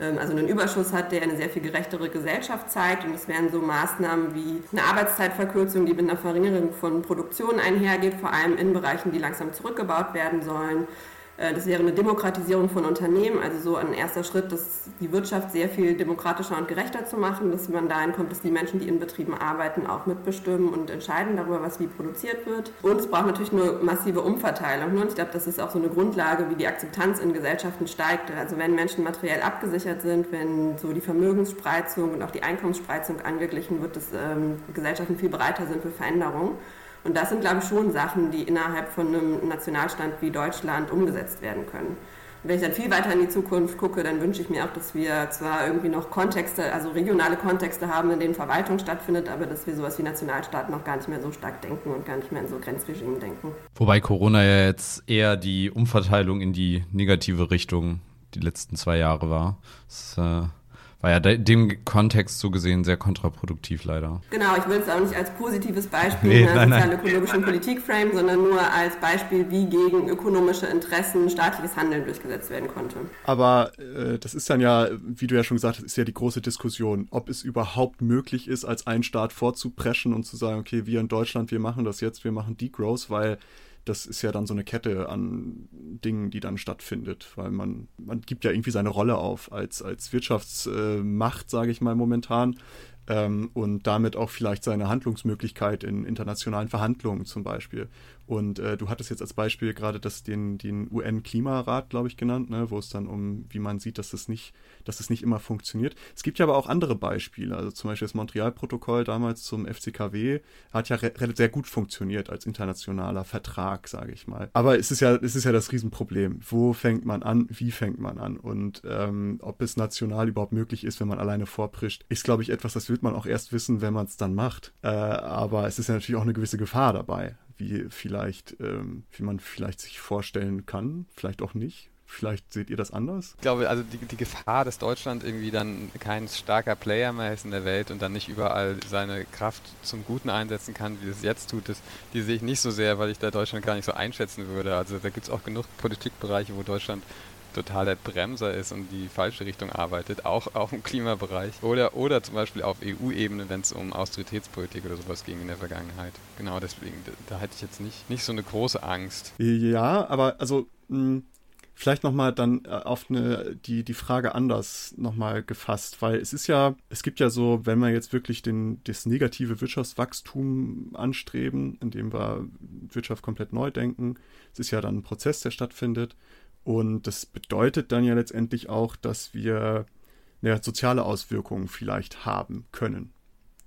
ähm, also einen Überschuss hat, der eine sehr viel gerechtere Gesellschaft zeigt. Und es wären so Maßnahmen wie eine Arbeitszeitverkürzung, die mit einer Verringerung von Produktion einhergeht, vor allem in Bereichen, die langsam zurückgebaut werden sollen das wäre eine Demokratisierung von Unternehmen, also so ein erster Schritt, das die Wirtschaft sehr viel demokratischer und gerechter zu machen, dass man dahin kommt, dass die Menschen, die in Betrieben arbeiten, auch mitbestimmen und entscheiden darüber, was wie produziert wird. Und es braucht natürlich eine massive Umverteilung. Und ich glaube, das ist auch so eine Grundlage, wie die Akzeptanz in Gesellschaften steigt. Also wenn Menschen materiell abgesichert sind, wenn so die Vermögensspreizung und auch die Einkommensspreizung angeglichen wird, dass ähm, Gesellschaften viel bereiter sind für Veränderungen. Und das sind, glaube ich, schon Sachen, die innerhalb von einem Nationalstand wie Deutschland umgesetzt werden können. wenn ich dann viel weiter in die Zukunft gucke, dann wünsche ich mir auch, dass wir zwar irgendwie noch Kontexte, also regionale Kontexte haben, in denen Verwaltung stattfindet, aber dass wir sowas wie Nationalstaaten noch gar nicht mehr so stark denken und gar nicht mehr in so Grenzregimen denken. Wobei Corona ja jetzt eher die Umverteilung in die negative Richtung die letzten zwei Jahre war. Das, äh war ja dem Kontext so gesehen sehr kontraproduktiv leider. Genau, ich will es auch nicht als positives Beispiel nee, in einer sozial-ökologischen Politik frame, sondern nur als Beispiel, wie gegen ökonomische Interessen staatliches Handeln durchgesetzt werden konnte. Aber äh, das ist dann ja, wie du ja schon gesagt hast, ist ja die große Diskussion, ob es überhaupt möglich ist, als einen Staat vorzupreschen und zu sagen, okay, wir in Deutschland, wir machen das jetzt, wir machen Degrowth, weil das ist ja dann so eine Kette an Dingen, die dann stattfindet, weil man, man gibt ja irgendwie seine Rolle auf als, als Wirtschaftsmacht, sage ich mal momentan, ähm, und damit auch vielleicht seine Handlungsmöglichkeit in internationalen Verhandlungen zum Beispiel. Und äh, du hattest jetzt als Beispiel gerade das, den, den UN-Klimarat, glaube ich, genannt, ne, wo es dann um, wie man sieht, dass das nicht, dass das nicht immer funktioniert. Es gibt ja aber auch andere Beispiele. Also zum Beispiel das Montreal-Protokoll damals zum FCKW hat ja sehr gut funktioniert als internationaler Vertrag, sage ich mal. Aber es ist ja, es ist ja das Riesenproblem. Wo fängt man an? Wie fängt man an? Und ähm, ob es national überhaupt möglich ist, wenn man alleine vorprischt, ist, glaube ich, etwas, das wird man auch erst wissen, wenn man es dann macht. Äh, aber es ist ja natürlich auch eine gewisse Gefahr dabei wie vielleicht, ähm, wie man vielleicht sich vorstellen kann, vielleicht auch nicht. Vielleicht seht ihr das anders? Ich glaube, also die, die Gefahr, dass Deutschland irgendwie dann kein starker Player mehr ist in der Welt und dann nicht überall seine Kraft zum Guten einsetzen kann, wie es jetzt tut, das, die sehe ich nicht so sehr, weil ich da Deutschland gar nicht so einschätzen würde. Also da gibt es auch genug Politikbereiche, wo Deutschland total der Bremser ist und die falsche Richtung arbeitet, auch, auch im Klimabereich. Oder, oder zum Beispiel auf EU-Ebene, wenn es um Austeritätspolitik oder sowas ging in der Vergangenheit. Genau deswegen, da, da hätte ich jetzt nicht, nicht so eine große Angst. Ja, aber also mh, hm, vielleicht nochmal dann äh, auf eine, die, die Frage anders nochmal gefasst, weil es ist ja, es gibt ja so, wenn wir jetzt wirklich den, das negative Wirtschaftswachstum anstreben, indem wir Wirtschaft komplett neu denken, es ist ja dann ein Prozess, der stattfindet und das bedeutet dann ja letztendlich auch, dass wir ja, soziale Auswirkungen vielleicht haben können,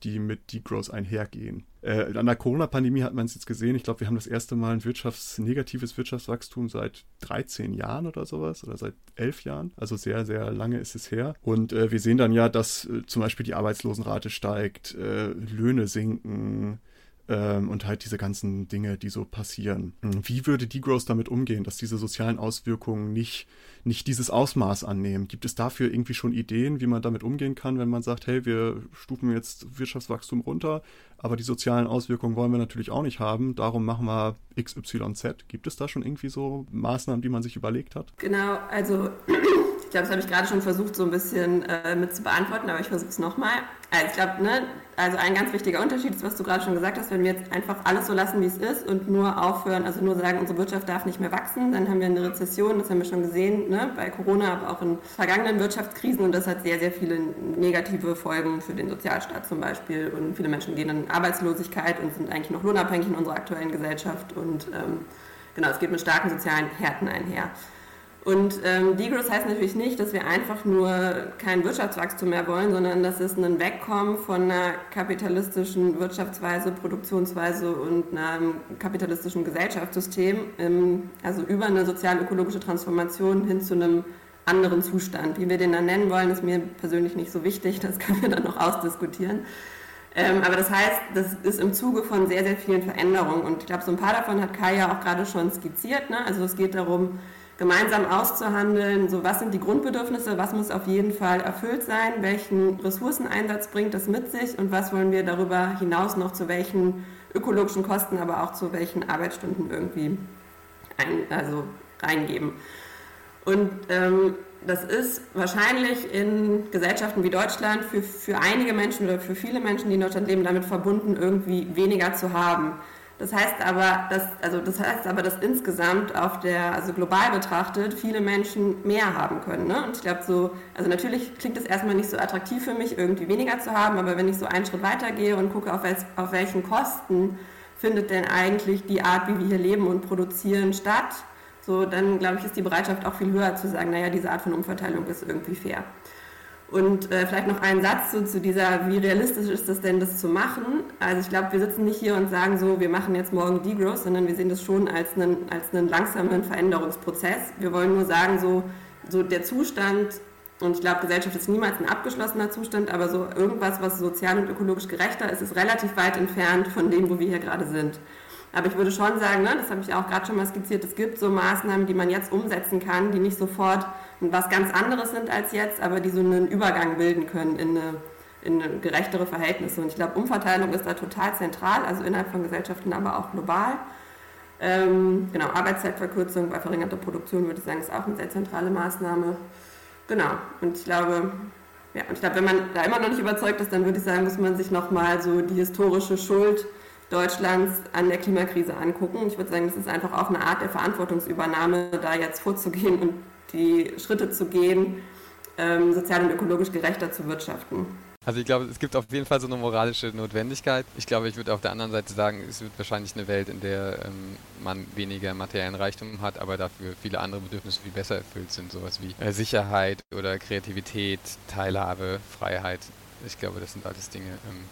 die mit Degrowth einhergehen. Äh, an der Corona-Pandemie hat man es jetzt gesehen. Ich glaube, wir haben das erste Mal ein Wirtschafts-, negatives Wirtschaftswachstum seit 13 Jahren oder sowas oder seit 11 Jahren. Also sehr, sehr lange ist es her. Und äh, wir sehen dann ja, dass äh, zum Beispiel die Arbeitslosenrate steigt, äh, Löhne sinken, ähm, und halt diese ganzen Dinge, die so passieren. Wie würde Degrowth damit umgehen, dass diese sozialen Auswirkungen nicht, nicht dieses Ausmaß annehmen? Gibt es dafür irgendwie schon Ideen, wie man damit umgehen kann, wenn man sagt, hey, wir stufen jetzt Wirtschaftswachstum runter, aber die sozialen Auswirkungen wollen wir natürlich auch nicht haben, darum machen wir XYZ. Gibt es da schon irgendwie so Maßnahmen, die man sich überlegt hat? Genau, also glaube, das habe ich gerade schon versucht, so ein bisschen äh, mit zu beantworten, aber ich versuche es nochmal. Also ich glaube, ne, also ein ganz wichtiger Unterschied ist, was du gerade schon gesagt hast, wenn wir jetzt einfach alles so lassen, wie es ist und nur aufhören, also nur sagen, unsere Wirtschaft darf nicht mehr wachsen, dann haben wir eine Rezession, das haben wir schon gesehen, ne, bei Corona, aber auch in vergangenen Wirtschaftskrisen und das hat sehr, sehr viele negative Folgen für den Sozialstaat zum Beispiel und viele Menschen gehen in Arbeitslosigkeit und sind eigentlich noch lohnabhängig in unserer aktuellen Gesellschaft und ähm, genau, es geht mit starken sozialen Härten einher. Und ähm, Degrowth heißt natürlich nicht, dass wir einfach nur kein Wirtschaftswachstum mehr wollen, sondern dass es ein Wegkommen von einer kapitalistischen Wirtschaftsweise, Produktionsweise und einem kapitalistischen Gesellschaftssystem, ähm, also über eine sozial-ökologische Transformation hin zu einem anderen Zustand. Wie wir den dann nennen wollen, ist mir persönlich nicht so wichtig, das können wir dann noch ausdiskutieren. Ähm, aber das heißt, das ist im Zuge von sehr, sehr vielen Veränderungen. Und ich glaube, so ein paar davon hat Kai ja auch gerade schon skizziert. Ne? Also es geht darum, gemeinsam auszuhandeln, so was sind die Grundbedürfnisse, was muss auf jeden Fall erfüllt sein, welchen Ressourceneinsatz bringt das mit sich und was wollen wir darüber hinaus noch zu welchen ökologischen Kosten, aber auch zu welchen Arbeitsstunden irgendwie ein, also reingeben. Und ähm, das ist wahrscheinlich in Gesellschaften wie Deutschland für, für einige Menschen oder für viele Menschen, die in Deutschland leben, damit verbunden, irgendwie weniger zu haben. Das heißt aber, dass, also das heißt aber, dass insgesamt auf der, also global betrachtet, viele Menschen mehr haben können. Ne? Und ich glaube so, also natürlich klingt es erstmal nicht so attraktiv für mich, irgendwie weniger zu haben, aber wenn ich so einen Schritt weiter gehe und gucke, auf, auf welchen Kosten findet denn eigentlich die Art, wie wir hier leben und produzieren, statt, so dann glaube ich, ist die Bereitschaft auch viel höher zu sagen, naja, diese Art von Umverteilung ist irgendwie fair. Und äh, vielleicht noch einen Satz so zu dieser, wie realistisch ist das denn, das zu machen? Also ich glaube, wir sitzen nicht hier und sagen so, wir machen jetzt morgen Degrowth, sondern wir sehen das schon als einen, als einen langsamen Veränderungsprozess. Wir wollen nur sagen, so, so der Zustand, und ich glaube, Gesellschaft ist niemals ein abgeschlossener Zustand, aber so irgendwas, was sozial und ökologisch gerechter ist, ist relativ weit entfernt von dem, wo wir hier gerade sind. Aber ich würde schon sagen, ne, das habe ich auch gerade schon mal skizziert, es gibt so Maßnahmen, die man jetzt umsetzen kann, die nicht sofort was ganz anderes sind als jetzt, aber die so einen Übergang bilden können in eine, in gerechtere Verhältnisse. Und ich glaube, Umverteilung ist da total zentral, also innerhalb von Gesellschaften, aber auch global. Ähm, genau, Arbeitszeitverkürzung bei verringerter Produktion würde ich sagen, ist auch eine sehr zentrale Maßnahme. Genau, und ich glaube, ja, und ich glaube, wenn man da immer noch nicht überzeugt ist, dann würde ich sagen, muss man sich nochmal so die historische Schuld Deutschlands an der Klimakrise angucken. Ich würde sagen, das ist einfach auch eine Art der Verantwortungsübernahme, da jetzt vorzugehen und die Schritte zu gehen, ähm, sozial und ökologisch gerechter zu wirtschaften. Also ich glaube, es gibt auf jeden Fall so eine moralische Notwendigkeit. Ich glaube, ich würde auf der anderen Seite sagen, es wird wahrscheinlich eine Welt, in der ähm, man weniger materiellen Reichtum hat, aber dafür viele andere Bedürfnisse viel besser erfüllt sind. Sowas wie äh, Sicherheit oder Kreativität, Teilhabe, Freiheit. Ich glaube, das sind alles Dinge, ähm,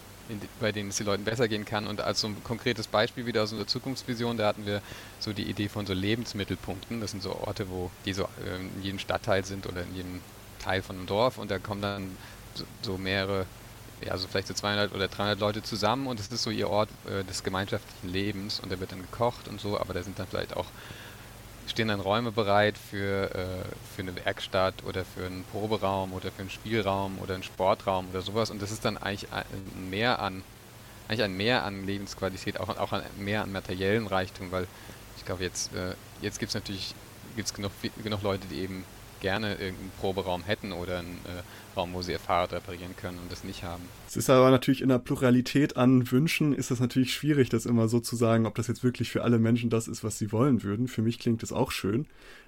bei denen es den Leuten besser gehen kann. Und als so ein konkretes Beispiel wieder aus unserer Zukunftsvision, da hatten wir so die Idee von so Lebensmittelpunkten. Das sind so Orte, wo die so ähm, in jedem Stadtteil sind oder in jedem Teil von einem Dorf und da kommen dann so, so mehrere, ja, so vielleicht so 200 oder 300 Leute zusammen und das ist so ihr Ort äh, des gemeinschaftlichen Lebens und da wird dann gekocht und so, aber da sind dann vielleicht auch stehen dann Räume bereit für, äh, für eine Werkstatt oder für einen Proberaum oder für einen Spielraum oder einen Sportraum oder sowas. Und das ist dann eigentlich ein Mehr an, eigentlich ein Mehr an Lebensqualität, auch, auch ein Mehr an materiellen Reichtum, weil ich glaube, jetzt, äh, jetzt gibt es natürlich gibt's genug, genug Leute, die eben gerne irgendeinen Proberaum hätten oder einen äh, Raum, wo sie ihr Fahrrad reparieren können und das nicht haben. Es ist aber natürlich in der Pluralität an Wünschen ist es natürlich schwierig, das immer so zu sagen, ob das jetzt wirklich für alle Menschen das ist, was sie wollen würden. Für mich klingt das auch schön.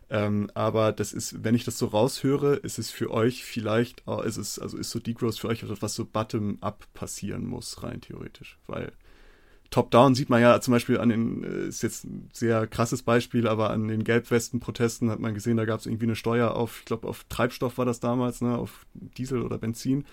Ähm, aber das ist, wenn ich das so raushöre, ist es für euch vielleicht, oh, ist es, also ist so Degrowth für euch etwas, was so bottom-up passieren muss, rein theoretisch. Weil Top-Down sieht man ja zum Beispiel an den, äh, ist jetzt ein sehr krasses Beispiel, aber an den Gelbwesten-Protesten hat man gesehen, da gab es irgendwie eine Steuer auf, ich glaube, auf Treibstoff war das damals, ne, auf Diesel oder Benzin.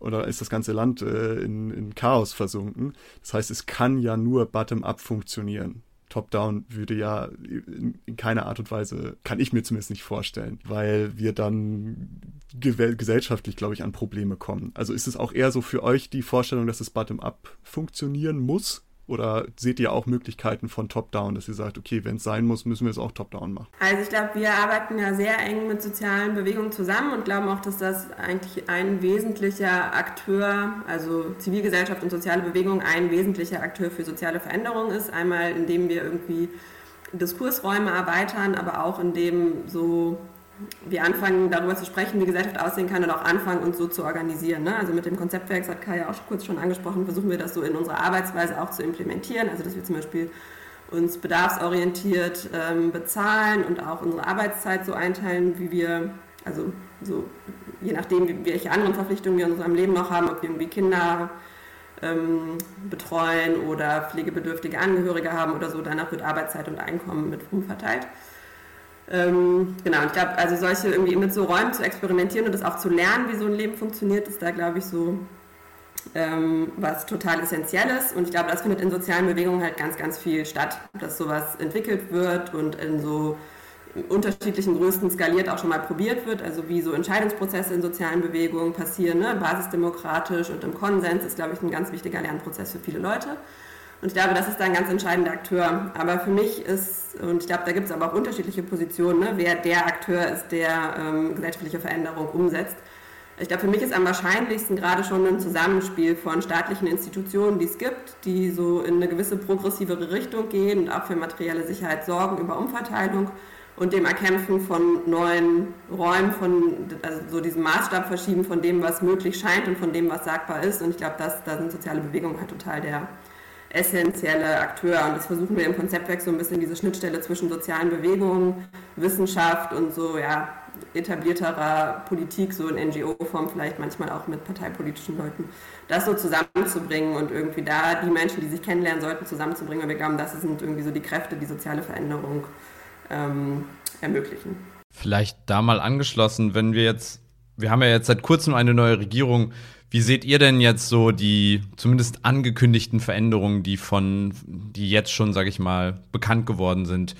Oder ist das ganze Land äh, in, in Chaos versunken. Das heißt, es kann ja nur bottom-up funktionieren. Top-Down würde ja in, in, keiner Art und Weise, kann ich mir zumindest nicht vorstellen, weil wir dann gesellschaftlich, glaube ich, an Probleme kommen. Also ist es auch eher so für euch die Vorstellung, dass es bottom-up funktionieren muss? Oder seht ihr auch Möglichkeiten von Top-Down, dass ihr sagt, okay, wenn es sein muss, müssen wir es auch Top-Down machen? Also ich glaube, wir arbeiten ja sehr eng mit sozialen Bewegungen zusammen und glauben auch, dass das eigentlich ein wesentlicher Akteur, also Zivilgesellschaft und soziale Bewegung, ein wesentlicher Akteur für soziale Veränderung ist. Einmal, indem wir irgendwie Diskursräume erweitern, aber auch indem so wir anfangen darüber zu sprechen, wie Gesellschaft aussehen kann und auch anfangen, uns so zu organisieren. Ne? Also mit dem Konzeptwerk, das hat Kai ja auch kurz schon angesprochen, versuchen wir das so in unserer Arbeitsweise auch zu implementieren. Also dass wir zum Beispiel uns bedarfsorientiert ähm, bezahlen und auch unsere Arbeitszeit so einteilen, wie wir, also so je nachdem, welche anderen Verpflichtungen wir in unserem Leben noch haben, ob wir irgendwie Kinder ähm, betreuen oder pflegebedürftige Angehörige haben oder so, danach wird Arbeitszeit und Einkommen mit umverteilt. Ähm, genau, ich glaube, also solche irgendwie mit so Räumen zu experimentieren und das auch zu lernen, wie so ein Leben funktioniert, ist da, glaube ich, so ähm, was total Essentielles. Und ich glaube, das findet in sozialen Bewegungen halt ganz, ganz viel statt, dass sowas entwickelt wird und in so unterschiedlichen Größen skaliert auch schon mal probiert wird, also wie so Entscheidungsprozesse in sozialen Bewegungen passieren, ne? basisdemokratisch und im Konsens ist, glaube ich, ein ganz wichtiger Lernprozess für viele Leute. Und ich glaube, das ist da ein ganz entscheidender Akteur. Aber für mich ist, und ich glaube, da gibt es aber auch unterschiedliche Positionen, ne, wer der Akteur ist, der ähm, gesellschaftliche Veränderung umsetzt. Ich glaube, für mich ist am wahrscheinlichsten gerade schon ein Zusammenspiel von staatlichen Institutionen, die es gibt, die so in eine gewisse progressivere Richtung gehen und auch für materielle Sicherheit sorgen über Umverteilung und dem Erkämpfen von neuen Räumen, von also so diesem Maßstab verschieben von dem, was möglich scheint und von dem, was sagbar ist. Und ich glaube, da sind soziale Bewegungen halt total der, essentielle Akteur. Und das versuchen wir im Konzeptwerk so ein bisschen diese Schnittstelle zwischen sozialen Bewegungen, Wissenschaft und so ja, etablierterer Politik, so in NGO-Form, vielleicht manchmal auch mit parteipolitischen Leuten, das so zusammenzubringen und irgendwie da die Menschen, die sich kennenlernen sollten, zusammenzubringen. Und wir glauben, das sind irgendwie so die Kräfte, die soziale Veränderung ähm, ermöglichen. Vielleicht da mal angeschlossen, wenn wir jetzt Wir haben ja jetzt seit kurzem eine neue Regierung. Wie seht ihr denn jetzt so die zumindest angekündigten Veränderungen, die von, die jetzt schon, sage ich mal, bekannt geworden sind?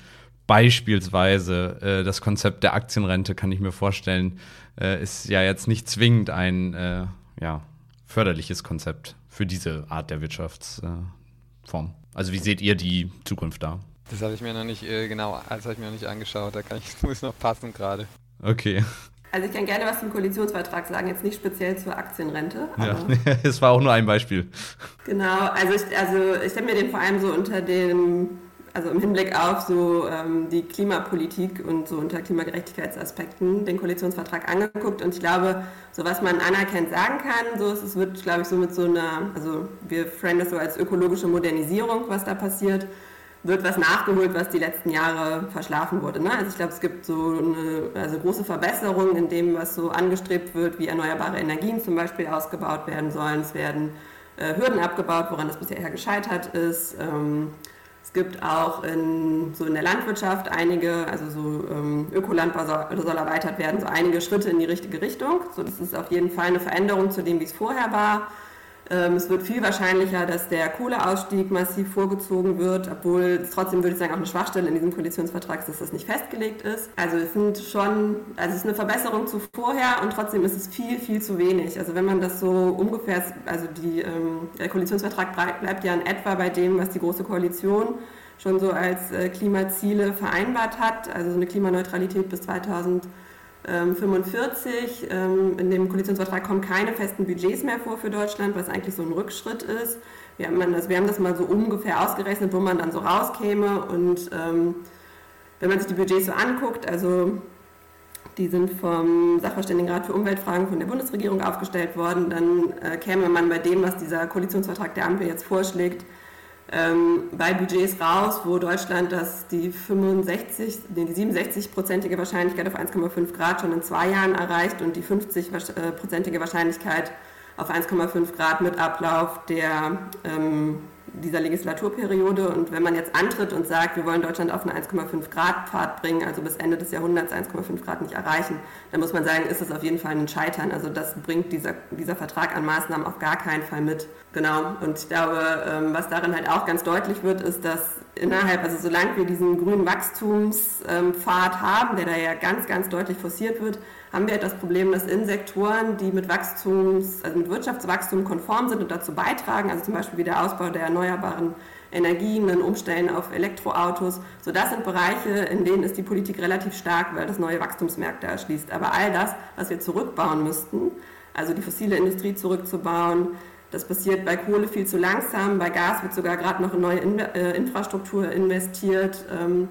Beispielsweise äh, das Konzept der Aktienrente, kann ich mir vorstellen, äh, ist ja jetzt nicht zwingend ein äh, ja, förderliches Konzept für diese Art der Wirtschaftsform. also wie seht ihr die Zukunft da? Das habe ich mir noch nicht äh, genau, das habe ich mir noch nicht angeschaut. Da kann ich, <laughs> muss noch passen gerade. Okay. Also ich kann gerne was zum Koalitionsvertrag sagen, jetzt nicht speziell zur Aktienrente. ja, <laughs> es war auch nur ein Beispiel. Genau, also ich, also ich habe mir den vor allem so unter dem, also im Hinblick auf so ähm, die Klimapolitik und so unter Klimagerechtigkeitsaspekten den Koalitionsvertrag angeguckt und ich glaube, so was man anerkennt sagen kann, so ist, es wird, glaube ich, so mit so einer, also wir framen das so als ökologische Modernisierung, was da passiert wird was nachgeholt, was die letzten Jahre verschlafen wurde. Ne? Also ich glaube, es gibt so eine also große Verbesserungen in dem, was so angestrebt wird, wie erneuerbare Energien zum Beispiel ausgebaut werden sollen. Es werden äh, Hürden abgebaut, woran das bisher gescheitert ist. Ähm, es gibt auch in, so in der Landwirtschaft einige, also so ähm, Ökolandbau soll, soll erweitert werden, so einige Schritte in die richtige Richtung. So, das ist auf jeden Fall eine Veränderung zu dem, wie es vorher war. Ähm, es wird viel wahrscheinlicher, dass der Kohleausstieg massiv vorgezogen wird, obwohl es trotzdem würde ich sagen auch eine Schwachstelle in diesem Koalitionsvertrag ist, dass das nicht festgelegt ist. Also es sind schon, also es ist eine Verbesserung zu vorher und trotzdem ist es viel, viel zu wenig. Also wenn man das so ungefähr, also die, ähm, der Koalitionsvertrag bleibt ja in etwa bei dem, was die Große Koalition schon so als äh, Klimaziele vereinbart hat, also so eine Klimaneutralität bis 2000 45. Ähm, ähm, in dem Koalitionsvertrag kommen keine festen Budgets mehr vor für Deutschland, was eigentlich so ein Rückschritt ist. Wir haben, das, wir haben das mal so ungefähr ausgerechnet, wo man dann so rauskäme. Und ähm, wenn man sich die Budgets so anguckt, also die sind vom Sachverständigenrat für Umweltfragen von der Bundesregierung aufgestellt worden, dann äh, käme man bei dem, was dieser Koalitionsvertrag der Ampel jetzt vorschlägt, ähm, bei Budgets raus, wo Deutschland das die 65, die 67-prozentige Wahrscheinlichkeit auf 1,5 Grad schon in zwei Jahren erreicht und die 50-prozentige Wahrscheinlichkeit auf 1,5 Grad mit Ablauf der ähm, dieser Legislaturperiode. Und wenn man jetzt antritt und sagt, wir wollen Deutschland auf einen 1,5 Grad Pfad bringen, also bis Ende des Jahrhunderts 1,5 Grad nicht erreichen, dann muss man sagen, ist das auf jeden Fall ein Scheitern. Also das bringt dieser, dieser Vertrag an Maßnahmen auf gar keinen Fall mit. Genau. Und ich glaube, ähm, was darin halt auch ganz deutlich wird, ist, dass innerhalb, also solange wir diesen grünen Wachstumspfad haben, der da ja ganz, ganz deutlich forciert wird, haben wir halt das Problem, dass in Sektoren, die mit Wachstums, also mit Wirtschaftswachstum konform sind und dazu beitragen, also zum Beispiel wie der Ausbau der erneuerbaren Energien, ein Umstellen auf Elektroautos, so das sind Bereiche, in denen ist die Politik relativ stark, weil das neue Wachstumsmärkte erschließt. Aber all das, was wir zurückbauen müssten, also die fossile Industrie zurückzubauen, das passiert bei Kohle viel zu langsam, bei Gas wird sogar gerade noch in neue äh, Infrastruktur investiert. Ähm,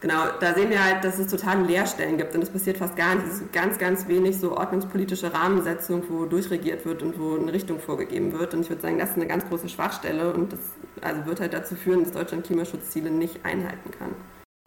Genau, da sehen wir halt, dass es totale Leerstellen gibt und es passiert fast gar nicht. Es ist ganz, ganz wenig so ordnungspolitische Rahmensetzung, wo durchregiert wird und wo eine Richtung vorgegeben wird. Und ich würde sagen, das ist eine ganz große Schwachstelle und das also wird halt dazu führen, dass Deutschland Klimaschutzziele nicht einhalten kann.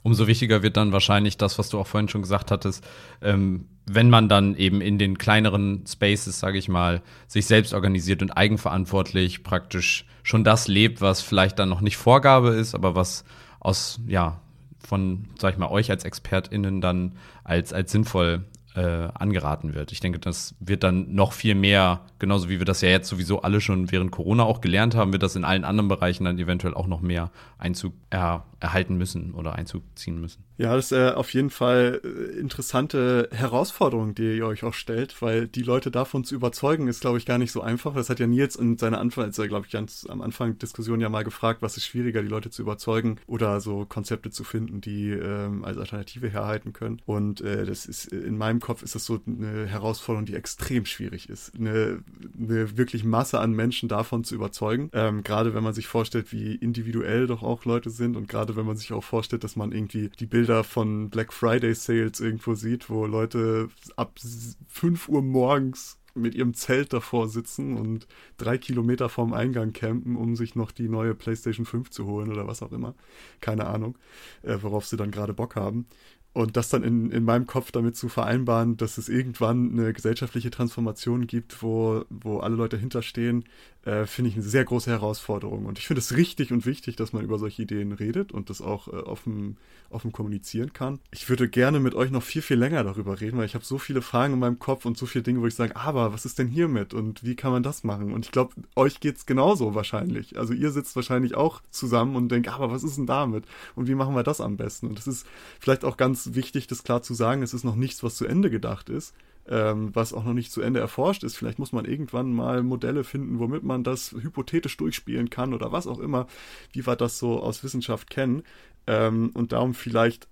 Umso wichtiger wird dann wahrscheinlich das, was du auch vorhin schon gesagt hattest, ähm, wenn man dann eben in den kleineren Spaces, sage ich mal, sich selbst organisiert und eigenverantwortlich praktisch schon das lebt, was vielleicht dann noch nicht Vorgabe ist, aber was aus ja von, sag ich mal, euch als ExpertInnen dann als, als sinnvoll äh, angeraten wird. Ich denke, das wird dann noch viel mehr, genauso wie wir das ja jetzt sowieso alle schon während Corona auch gelernt haben, wird das in allen anderen Bereichen dann eventuell auch noch mehr Einzug er, erhalten müssen oder Einzug ziehen müssen. Ja, das ist äh, auf jeden Fall äh, interessante Herausforderung, die ihr euch auch stellt, weil die Leute davon zu überzeugen, ist, glaube ich, gar nicht so einfach. Das hat ja Nils in seiner Anfang, als er, glaube ich, ganz am Anfang Diskussion ja mal gefragt, was ist schwieriger, die Leute zu überzeugen oder so Konzepte zu finden, die ähm, als Alternative herhalten können. Und äh, das ist in meinem Kopf ist das so eine Herausforderung, die extrem schwierig ist, eine, eine wirklich Masse an Menschen davon zu überzeugen. Ähm, gerade wenn man sich vorstellt, wie individuell doch auch Leute sind und gerade wenn man sich auch vorstellt, dass man irgendwie die Bilder Bilder von Black Friday Sales irgendwo sieht, wo Leute ab 5 Uhr morgens mit ihrem Zelt davor sitzen und drei Kilometer vorm Eingang campen, um sich noch die neue PlayStation 5 zu holen oder was auch immer. Keine Ahnung, äh, worauf sie dann gerade Bock haben. Und das dann in, in meinem Kopf damit zu vereinbaren, dass es irgendwann eine gesellschaftliche Transformation gibt, wo, wo alle Leute hinterstehen, äh, finde ich eine sehr große Herausforderung. Und ich finde es richtig und wichtig, dass man über solche Ideen redet und das auch äh, offen, offen kommunizieren kann. Ich würde gerne mit euch noch viel, viel länger darüber reden, weil ich habe so viele Fragen in meinem Kopf und so viele Dinge, wo ich sage, aber was ist denn hiermit und wie kann man das machen? Und ich glaube, euch geht's genauso wahrscheinlich. Also ihr sitzt wahrscheinlich auch zusammen und denkt, aber was ist denn damit? Und wie machen wir das am besten? Und es ist vielleicht auch ganz wichtig, das klar zu sagen, es ist noch nichts, was zu Ende gedacht ist ähm, was auch noch nicht zu Ende erforscht ist. Vielleicht muss man irgendwann mal Modelle finden, womit man das hypothetisch durchspielen kann oder was auch immer, wie wir das so aus Wissenschaft kennen. Ähm, und darum vielleicht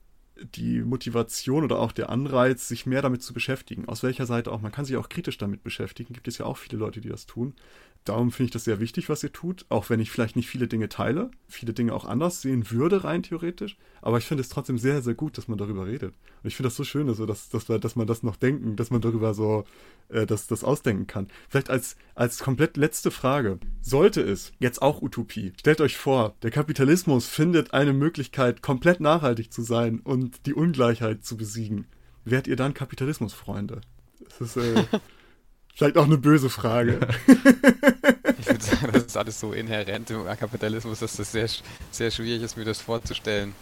die Motivation oder auch der Anreiz, sich mehr damit zu beschäftigen. Aus welcher Seite auch. Man kann sich auch kritisch damit beschäftigen. Gibt es ja auch viele Leute, die das tun. Darum finde ich das sehr wichtig, was ihr tut, auch wenn ich vielleicht nicht viele Dinge teile, viele Dinge auch anders sehen würde, rein theoretisch. Aber ich finde es trotzdem sehr, sehr gut, dass man darüber redet. Und ich finde das so schön, also, dass, dass, dass man das noch denken, dass man darüber so äh, das, das ausdenken kann. Vielleicht als, als komplett letzte Frage. Sollte es, jetzt auch Utopie, stellt euch vor, der Kapitalismus findet eine Möglichkeit, komplett nachhaltig zu sein und die Ungleichheit zu besiegen. Wärt ihr dann Kapitalismusfreunde? Das ist, äh, <laughs> Vielleicht auch eine böse Frage. <laughs> ich würde sagen, das ist alles so inhärent im Kapitalismus, dass das sehr, sehr schwierig ist, mir das vorzustellen.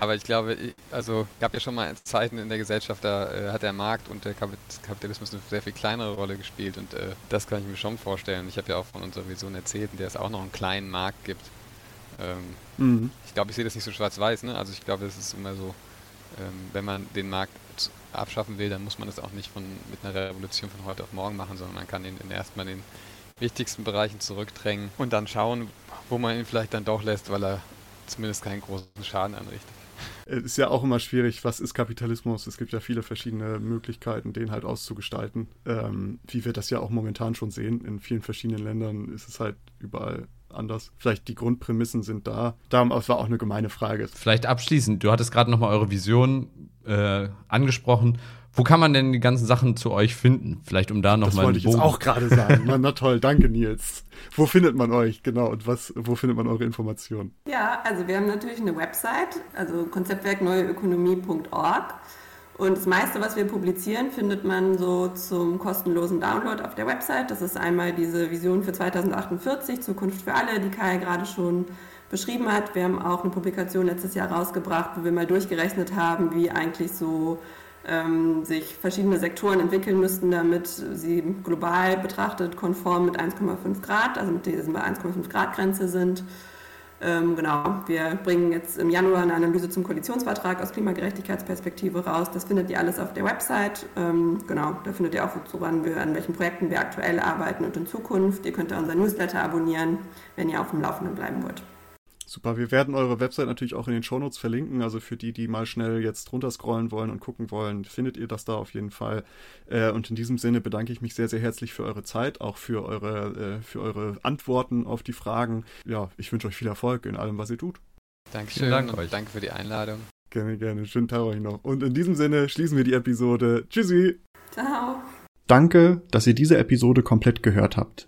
Aber ich glaube, also gab ja schon mal Zeiten in der Gesellschaft, da äh, hat der Markt und der Kapitalismus eine sehr viel kleinere Rolle gespielt und äh, das kann ich mir schon vorstellen. Ich habe ja auch von unserer Vision erzählt, in der es auch noch einen kleinen Markt gibt. Ähm, mhm. Ich glaube, ich sehe das nicht so schwarz-weiß, ne? Also ich glaube, es ist immer so, ähm, wenn man den Markt abschaffen will, dann muss man das auch nicht von, mit einer Revolution von heute auf morgen machen, sondern man kann ihn in erstmal in den wichtigsten Bereichen zurückdrängen und dann schauen, wo man ihn vielleicht dann doch lässt, weil er zumindest keinen großen Schaden anrichtet. Es ist ja auch immer schwierig, was ist Kapitalismus? Es gibt ja viele verschiedene Möglichkeiten, den halt auszugestalten. Ähm, wie wir das ja auch momentan schon sehen. In vielen verschiedenen Ländern ist es halt überall anders. Vielleicht die Grundprämissen sind da. Darum war auch eine gemeine Frage. Vielleicht abschließend, du hattest gerade nochmal eure Vision äh, angesprochen. Wo kann man denn die ganzen Sachen zu euch finden? Vielleicht um da nochmal. Das wollte ich jetzt auch gerade sagen. na, na, toll, danke Nils. Wo findet man euch genau und was, wo findet man eure Informationen? Ja, also wir haben natürlich eine Website, also konzeptwerkneueökonomie.org. Und das meiste, was wir publizieren, findet man so zum kostenlosen Download auf der Website. Das ist einmal diese Vision für 2048, Zukunft für alle, die Kai gerade schon beschrieben hat. Wir haben auch eine Publikation letztes Jahr rausgebracht, wo wir mal durchgerechnet haben, wie eigentlich so ähm, sich verschiedene Sektoren entwickeln müssten, damit sie global betrachtet konform mit 1,5 Grad, also mit diesem 1,5 Grad Grenze sind. Ähm, genau, wir bringen jetzt im Januar eine Analyse zum Koalitionsvertrag aus Klimagerechtigkeitsperspektive raus. Das findet ihr alles auf der Website. Ähm, genau, da findet ihr auch, woran wir, an welchen Projekten wir aktuell arbeiten und in Zukunft. Ihr könnt da unser Newsletter abonnieren, wenn ihr auf dem Laufenden bleiben wollt. Super, wir werden eure Website natürlich auch in den Shownotes verlinken. Also für die, die mal schnell jetzt runterscrollen wollen und gucken wollen, findet ihr das da auf jeden Fall. Äh, und in diesem Sinne bedanke ich mich sehr, sehr herzlich für eure Zeit, auch für eure, äh, für eure Antworten auf die Fragen. Ja, ich wünsche euch viel Erfolg in allem, was ihr tut. Dankeschön Dank und euch. danke für die Einladung. Gerne, gerne. Schönen Tag euch noch. Und in diesem Sinne schließen wir die Episode. Tschüssi. Ciao. Danke, dass ihr diese Episode komplett gehört habt.